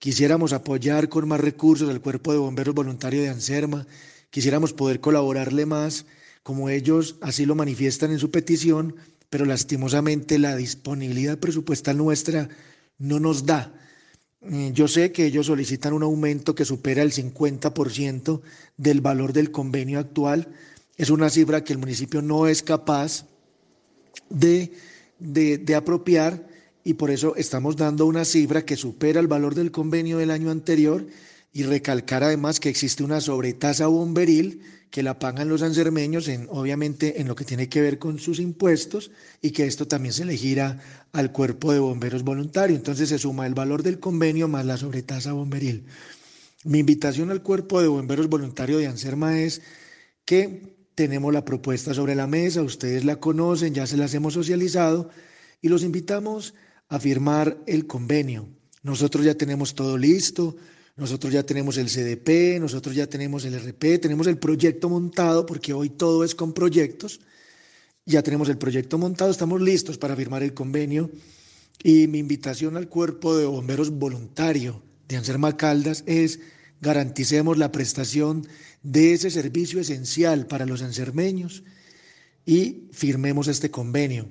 Quisiéramos apoyar con más recursos al Cuerpo de Bomberos Voluntarios de Anserma, quisiéramos poder colaborarle más, como ellos así lo manifiestan en su petición, pero lastimosamente la disponibilidad presupuestal nuestra no nos da. Eh, yo sé que ellos solicitan un aumento que supera el 50% del valor del convenio actual. Es una cifra que el municipio no es capaz de, de, de apropiar y por eso estamos dando una cifra que supera el valor del convenio del año anterior y recalcar además que existe una sobretasa bomberil que la pagan los ansermeños, en, obviamente en lo que tiene que ver con sus impuestos, y que esto también se le gira al cuerpo de bomberos voluntario. Entonces se suma el valor del convenio más la sobretasa bomberil. Mi invitación al cuerpo de bomberos voluntario de Anserma es que tenemos la propuesta sobre la mesa, ustedes la conocen, ya se las hemos socializado, y los invitamos firmar el convenio. Nosotros ya tenemos todo listo, nosotros ya tenemos el CDP, nosotros ya tenemos el RP, tenemos el proyecto montado, porque hoy todo es con proyectos. Ya tenemos el proyecto montado, estamos listos para firmar el convenio. Y mi invitación al cuerpo de bomberos voluntario de Anserma Caldas es garanticemos la prestación de ese servicio esencial para los ansermeños y firmemos este convenio.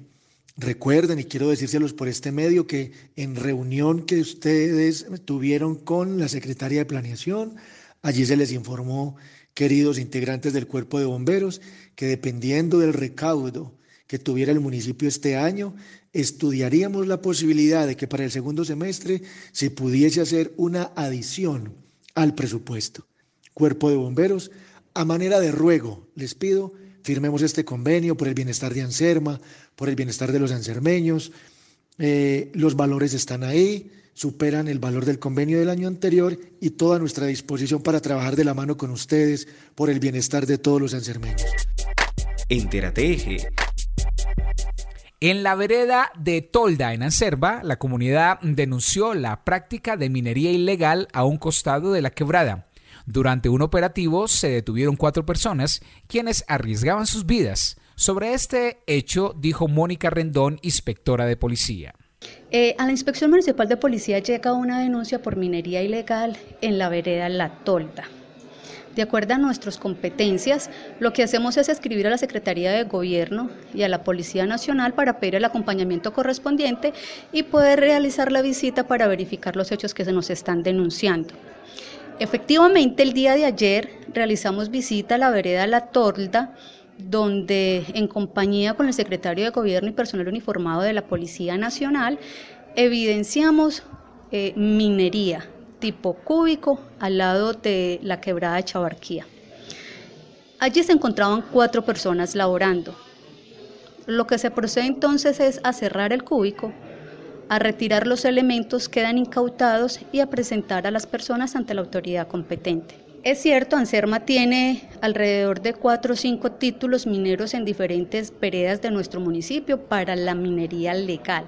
Recuerden, y quiero decírselos por este medio, que en reunión que ustedes tuvieron con la Secretaría de Planeación, allí se les informó, queridos integrantes del Cuerpo de Bomberos, que dependiendo del recaudo que tuviera el municipio este año, estudiaríamos la posibilidad de que para el segundo semestre se pudiese hacer una adición al presupuesto. Cuerpo de Bomberos, a manera de ruego, les pido, firmemos este convenio por el bienestar de Anserma, por el bienestar de los ansermeños. Eh, los valores están ahí, superan el valor del convenio del año anterior y toda nuestra disposición para trabajar de la mano con ustedes por el bienestar de todos los ansermeños.
Entérate Eje
en la vereda de Tolda, en Anserva, la comunidad denunció la práctica de minería ilegal a un costado de la quebrada. Durante un operativo se detuvieron cuatro personas quienes arriesgaban sus vidas. Sobre este hecho dijo Mónica Rendón, inspectora de policía.
Eh, a la Inspección Municipal de Policía llega una denuncia por minería ilegal en la vereda La Tolda. De acuerdo a nuestras competencias, lo que hacemos es escribir a la Secretaría de Gobierno y a la Policía Nacional para pedir el acompañamiento correspondiente y poder realizar la visita para verificar los hechos que se nos están denunciando. Efectivamente, el día de ayer realizamos visita a la vereda La Torda, donde en compañía con el secretario de Gobierno y personal uniformado de la Policía Nacional evidenciamos eh, minería tipo cúbico al lado de la quebrada Chabarquía. Allí se encontraban cuatro personas laborando. Lo que se procede entonces es a cerrar el cúbico, a retirar los elementos que quedan incautados y a presentar a las personas ante la autoridad competente. Es cierto, Anserma tiene alrededor de cuatro o cinco títulos mineros en diferentes veredas de nuestro municipio para la minería legal.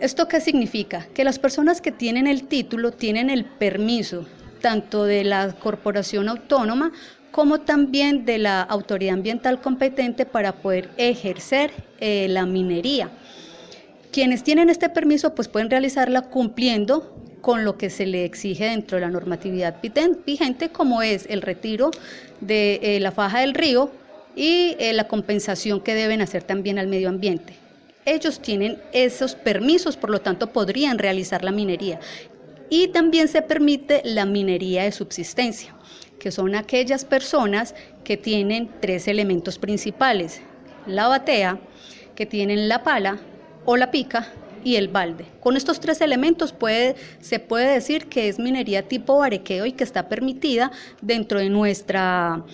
¿Esto qué significa? Que las personas que tienen el título tienen el permiso tanto de la corporación autónoma como también de la autoridad ambiental competente para poder ejercer eh, la minería. Quienes tienen este permiso pues pueden realizarla cumpliendo con lo que se le exige dentro de la normatividad vigente, como es el retiro de eh, la faja del río y eh, la compensación que deben hacer también al medio ambiente ellos tienen esos permisos, por lo tanto podrían realizar la minería. Y también se permite la minería de subsistencia, que son aquellas personas que tienen tres elementos principales, la batea, que tienen la pala o la pica y el balde. Con estos tres elementos se puede decir que es minería tipo barequeo y que está permitida dentro de nuestra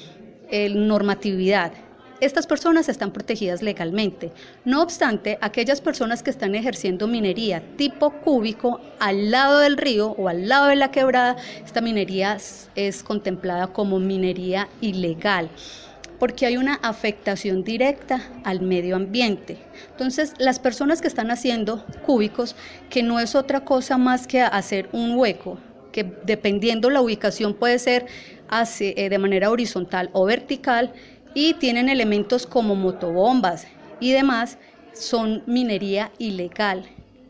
eh, normatividad estas personas están protegidas legalmente. No obstante, aquellas personas que están ejerciendo minería tipo cúbico al lado del río o al lado de la quebrada, esta minería es contemplada como minería ilegal porque hay una afectación directa al medio ambiente. Entonces, las personas que están haciendo cúbicos, que no es otra cosa más que hacer un hueco, que dependiendo la ubicación puede ser eh, de manera horizontal o vertical, y tienen elementos como motobombas y demás, son minería ilegal.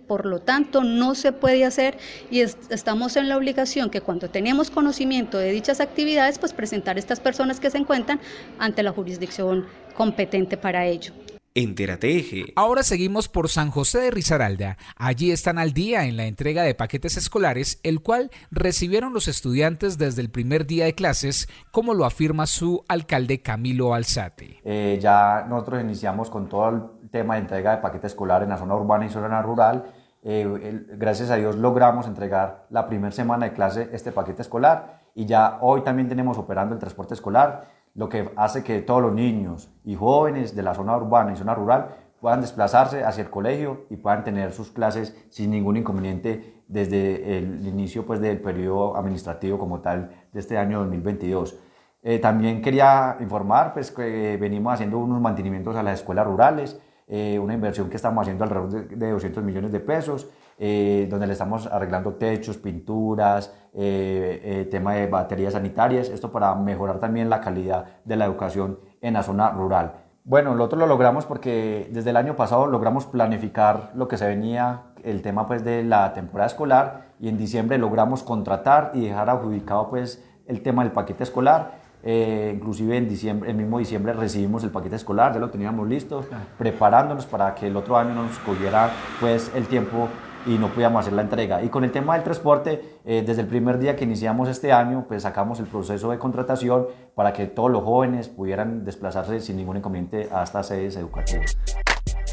Por lo tanto, no se puede hacer y estamos en la obligación que cuando tenemos conocimiento de dichas actividades, pues presentar a estas personas que se encuentran ante la jurisdicción competente para ello.
Entérate
Ahora seguimos por San José de Risaralda. Allí están al día en la entrega de paquetes escolares, el cual recibieron los estudiantes desde el primer día de clases, como lo afirma su alcalde Camilo Alzate.
Eh, ya nosotros iniciamos con todo el tema de entrega de paquete escolar en la zona urbana y zona rural. Eh, gracias a Dios logramos entregar la primera semana de clase este paquete escolar y ya hoy también tenemos operando el transporte escolar lo que hace que todos los niños y jóvenes de la zona urbana y zona rural puedan desplazarse hacia el colegio y puedan tener sus clases sin ningún inconveniente desde el inicio pues, del periodo administrativo como tal de este año 2022. Eh, también quería informar pues, que venimos haciendo unos mantenimientos a las escuelas rurales. Eh, una inversión que estamos haciendo alrededor de, 200 millones de pesos, eh, donde le estamos arreglando techos, pinturas, eh, tema de baterías sanitarias, esto para mejorar también la calidad de la educación en la zona rural. Bueno, nosotros lo logramos porque desde el año pasado logramos planificar lo que se venía, el tema pues de la temporada escolar y en diciembre logramos contratar y dejar adjudicado pues el tema del paquete escolar eh, inclusive en diciembre, el mismo diciembre recibimos el paquete escolar, ya lo teníamos listo, preparándonos para que el otro año no nos cogiera pues el tiempo y no podíamos hacer la entrega. Y con el tema del transporte, eh, desde el primer día que iniciamos este año, pues sacamos el proceso de contratación para que todos los jóvenes pudieran desplazarse sin ningún inconveniente a estas sedes educativas.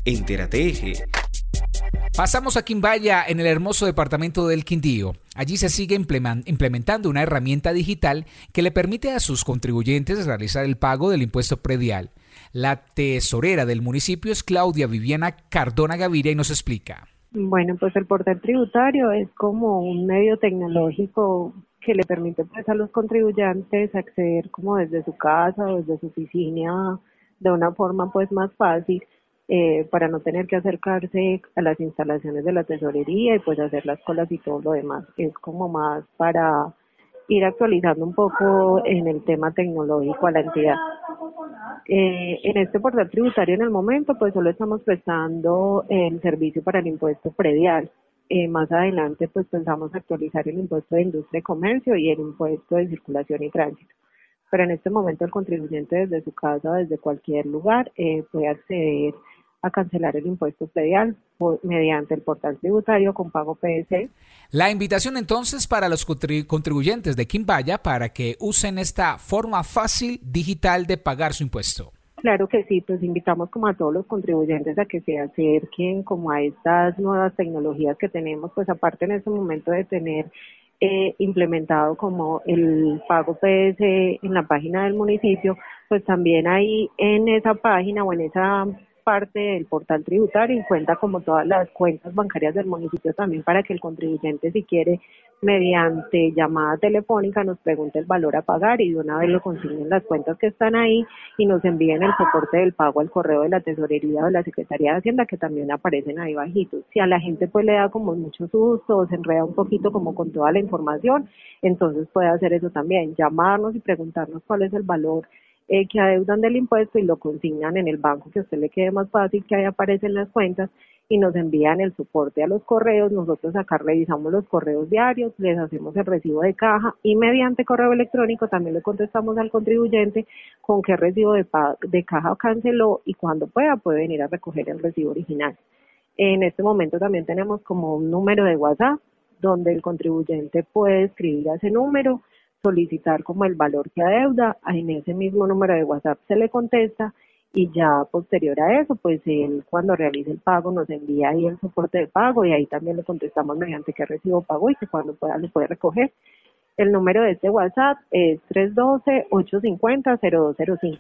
Entérate
Pasamos a Quimbaya, en el hermoso departamento del Quindío. Allí se sigue implementando una herramienta digital que le permite a sus contribuyentes realizar el pago del impuesto predial. La tesorera del municipio es Claudia Viviana Cardona Gaviria y nos explica.
Bueno, pues el portal tributario es como un medio tecnológico que le permite pues a los contribuyentes acceder como desde su casa o desde su oficina de una forma pues más fácil eh, para no tener que acercarse a las instalaciones de la tesorería y pues hacer las colas y todo lo demás. Es como más para ir actualizando un poco en el tema tecnológico a la entidad. Eh, en este portal tributario en el momento pues solo estamos prestando el servicio para el impuesto predial. Eh, más adelante pues pensamos actualizar el impuesto de industria y comercio y el impuesto de circulación y tránsito. Pero en este momento el contribuyente desde su casa, desde cualquier lugar, eh, puede acceder a cancelar el impuesto predial mediante el portal tributario con pago PS.
La invitación entonces para los contribuyentes de Quimbaya para que usen esta forma fácil digital de pagar su impuesto.
Claro que sí, pues invitamos como a todos los contribuyentes a que se acerquen como a estas nuevas tecnologías que tenemos, pues aparte en este momento de tener eh, implementado como el pago PS en la página del municipio, pues también ahí en esa página o en esa parte del portal tributario y cuenta como todas las cuentas bancarias del municipio también para que el contribuyente si quiere mediante llamada telefónica nos pregunte el valor a pagar y de una vez lo consignen las cuentas que están ahí y nos envíen el soporte del pago al correo de la tesorería o de la Secretaría de Hacienda que también aparecen ahí bajitos. Si a la gente pues le da como mucho susto o se enreda un poquito como con toda la información, entonces puede hacer eso también, llamarnos y preguntarnos cuál es el valor eh, que adeudan del impuesto y lo consignan en el banco que a usted le quede más fácil, que ahí aparecen las cuentas y nos envían el soporte a los correos. Nosotros acá revisamos los correos diarios, les hacemos el recibo de caja y mediante correo electrónico también le contestamos al contribuyente con qué recibo de, de caja canceló y cuando pueda puede venir a recoger el recibo original. En este momento también tenemos como un número de WhatsApp donde el contribuyente puede escribir a ese número solicitar como el valor que adeuda, en ese mismo número de WhatsApp se le contesta y ya posterior a eso, pues él cuando realice el pago nos envía ahí el soporte de pago y ahí también le contestamos mediante qué recibo pago y que cuando pueda le puede recoger. El número de este WhatsApp es 312-850-0205.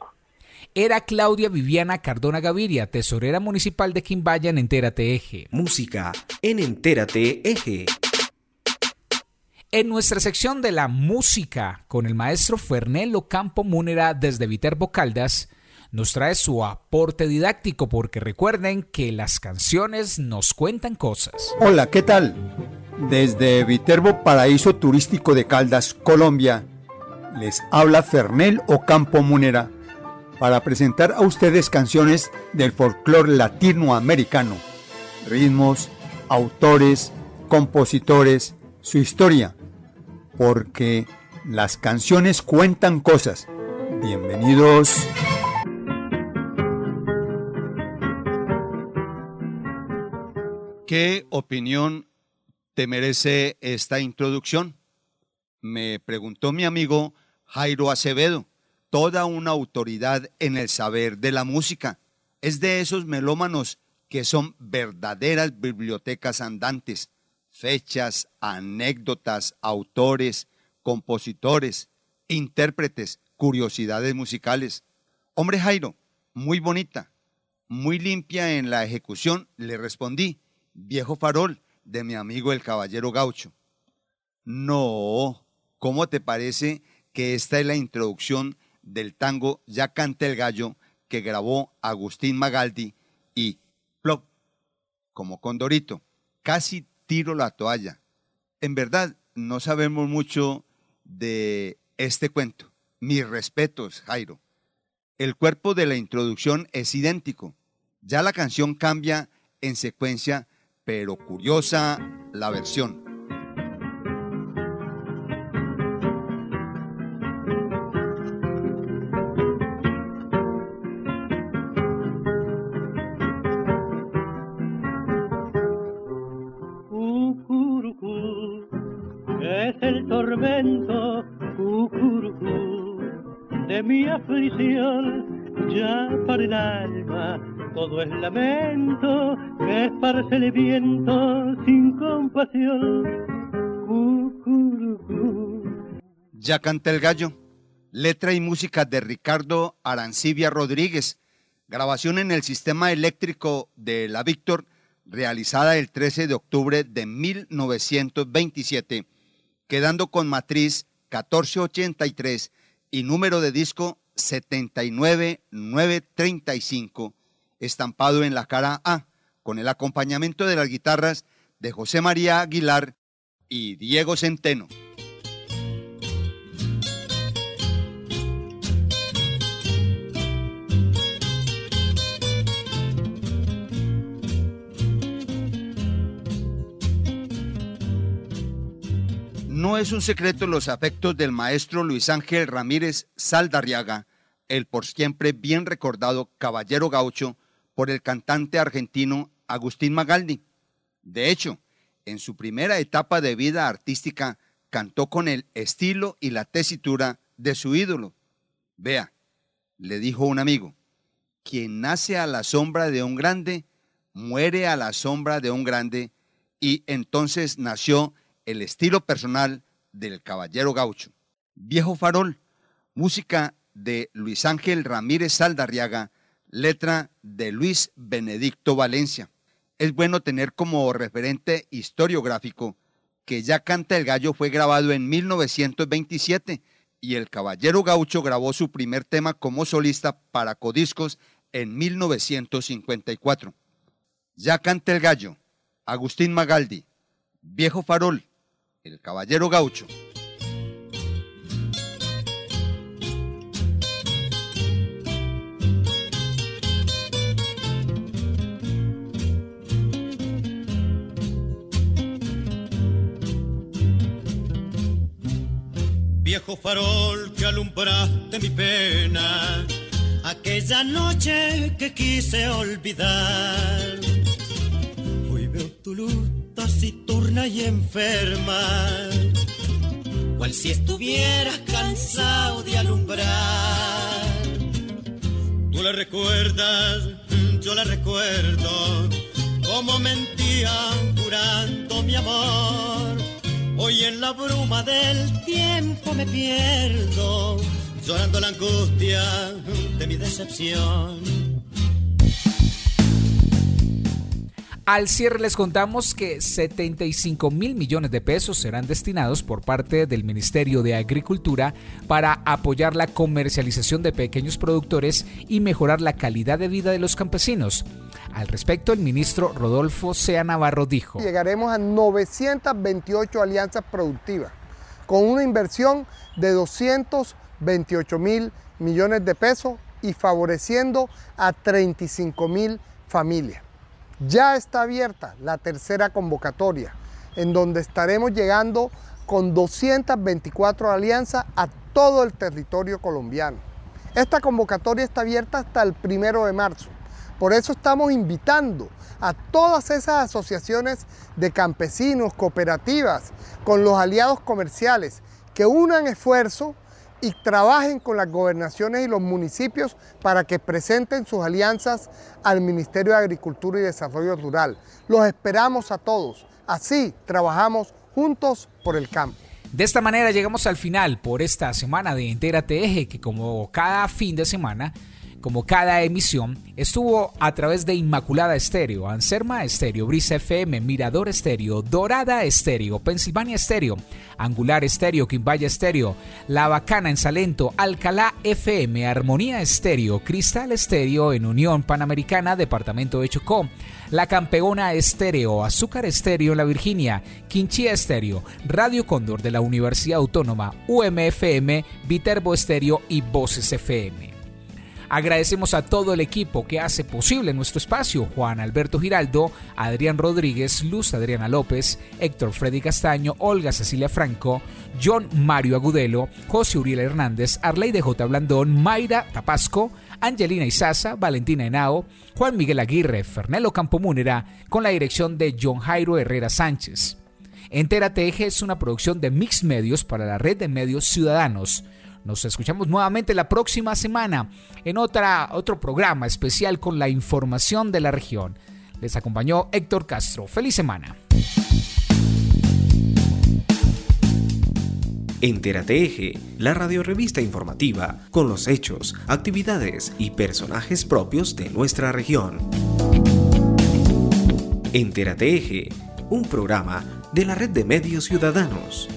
Era Claudia Viviana Cardona Gaviria, tesorera municipal de Quimbaya en Entérate Eje.
Música en Entérate Eje.
En nuestra sección de la música con el maestro Fernelo Campo Múnera desde Viterbo Caldas, nos trae su aporte didáctico porque recuerden que las canciones nos cuentan cosas.
Hola, ¿qué tal? Desde Viterbo Paraíso Turístico de Caldas, Colombia, les habla Fernel Ocampo Munera para presentar a ustedes canciones del folclore latinoamericano, ritmos, autores, compositores, su historia porque las canciones cuentan cosas. Bienvenidos. ¿Qué opinión te merece esta introducción? Me preguntó mi amigo Jairo Acevedo, toda una autoridad en el saber de la música. Es de esos melómanos que son verdaderas bibliotecas andantes fechas, anécdotas, autores, compositores, intérpretes, curiosidades musicales. Hombre Jairo, muy bonita, muy limpia en la ejecución, le respondí, viejo farol de mi amigo el caballero gaucho. No, ¿cómo te parece que esta es la introducción del tango Ya canta el gallo que grabó Agustín Magaldi y
como Condorito. Casi tiro la toalla. En verdad, no sabemos mucho de este cuento. Mis respetos, Jairo. El cuerpo de la introducción es idéntico. Ya la canción cambia en secuencia, pero curiosa la versión.
Tormento de mi aflicción ya para el alma todo es lamento que esparce el viento sin compasión.
Ya canta el gallo. Letra y música de Ricardo Arancibia Rodríguez. Grabación en el sistema eléctrico de la Víctor, realizada el 13 de octubre de 1927, quedando con matriz 1483 y número de disco 79935 estampado en la cara A, con el acompañamiento de las guitarras de José María Aguilar y Diego Centeno. No es un secreto los afectos del maestro Luis Ángel Ramírez Saldarriaga, el por siempre bien recordado caballero gaucho, por el cantante argentino Agustín Magaldi. De hecho, en su primera etapa de vida artística cantó con el estilo y la tesitura de su ídolo. Vea, le dijo un amigo, quien nace a la sombra de un grande, muere a la sombra de un grande, y entonces nació el estilo personal del caballero gaucho. Viejo farol, música de Luis Ángel Ramírez Saldarriaga, letra de Luis Benedicto Valencia. Es bueno tener como referente historiográfico que Ya canta el gallo fue grabado en 1927 y el Caballero Gaucho grabó su primer tema como solista para Codiscos en 1954. Ya canta el gallo, Agustín Magaldi, Viejo Farol, El Caballero Gaucho.
viejo farol que alumbraste mi pena, aquella noche que quise olvidar. Hoy veo tu luz taciturna y enferma, cual si estuvieras cansado de alumbrar. Tú la recuerdas, yo la recuerdo, como mentían jurando mi amor Hoy en la bruma del tiempo me pierdo, llorando la angustia de mi decepción.
Al cierre les contamos que 75 mil millones de pesos serán destinados por parte del Ministerio de Agricultura para apoyar la comercialización de pequeños productores y mejorar la calidad de vida de los campesinos. Al respecto, el ministro Rodolfo Sea Navarro dijo,
Llegaremos a 928 alianzas productivas, con una inversión de 228 mil millones de pesos y favoreciendo a 35 mil familias. Ya está abierta la tercera convocatoria, en donde estaremos llegando con 224 alianzas a todo el territorio colombiano. Esta convocatoria está abierta hasta el primero de marzo por eso estamos invitando a todas esas asociaciones de campesinos, cooperativas, con los aliados comerciales, que unan esfuerzo y trabajen con las gobernaciones y los municipios para que presenten sus alianzas al Ministerio de Agricultura y Desarrollo Rural. Los esperamos a todos. Así trabajamos juntos por el campo.
De esta manera llegamos al final por esta semana de Entérate Eje, que como cada fin de semana como cada emisión, estuvo a través de Inmaculada Estéreo, Anserma Estéreo, Brisa FM, Mirador Estéreo, Dorada Estéreo, Pensilvania Estéreo, Angular Estéreo, Quimbaya Estéreo, La Bacana en Salento, Alcalá FM, Armonía Estéreo, Cristal Estéreo en Unión Panamericana, Departamento de Chocó, La Campeona Estéreo, Azúcar Estéreo en La Virginia, Quinchía Estéreo, Radio Cóndor de la Universidad Autónoma, UMFM, Viterbo Estéreo y Voces FM. Agradecemos a todo el equipo que hace posible nuestro espacio, Juan Alberto Giraldo, Adrián Rodríguez, Luz Adriana López, Héctor Freddy Castaño, Olga Cecilia Franco, John Mario Agudelo, José Uriel Hernández, Arley J. Blandón, Mayra Tapasco, Angelina Isaza, Valentina Henao, Juan Miguel Aguirre, Fernelo Campomúnera, con la dirección de John Jairo Herrera Sánchez. Entérate Eje es una producción de Mix Medios para la red de medios ciudadanos. Nos escuchamos nuevamente la próxima semana en otra, otro programa especial con la información de la región. Les acompañó Héctor Castro. Feliz semana.
Entérate Eje, la radiorevista informativa con los hechos, actividades y personajes propios de nuestra región. Entérate Eje, un programa de la red de medios ciudadanos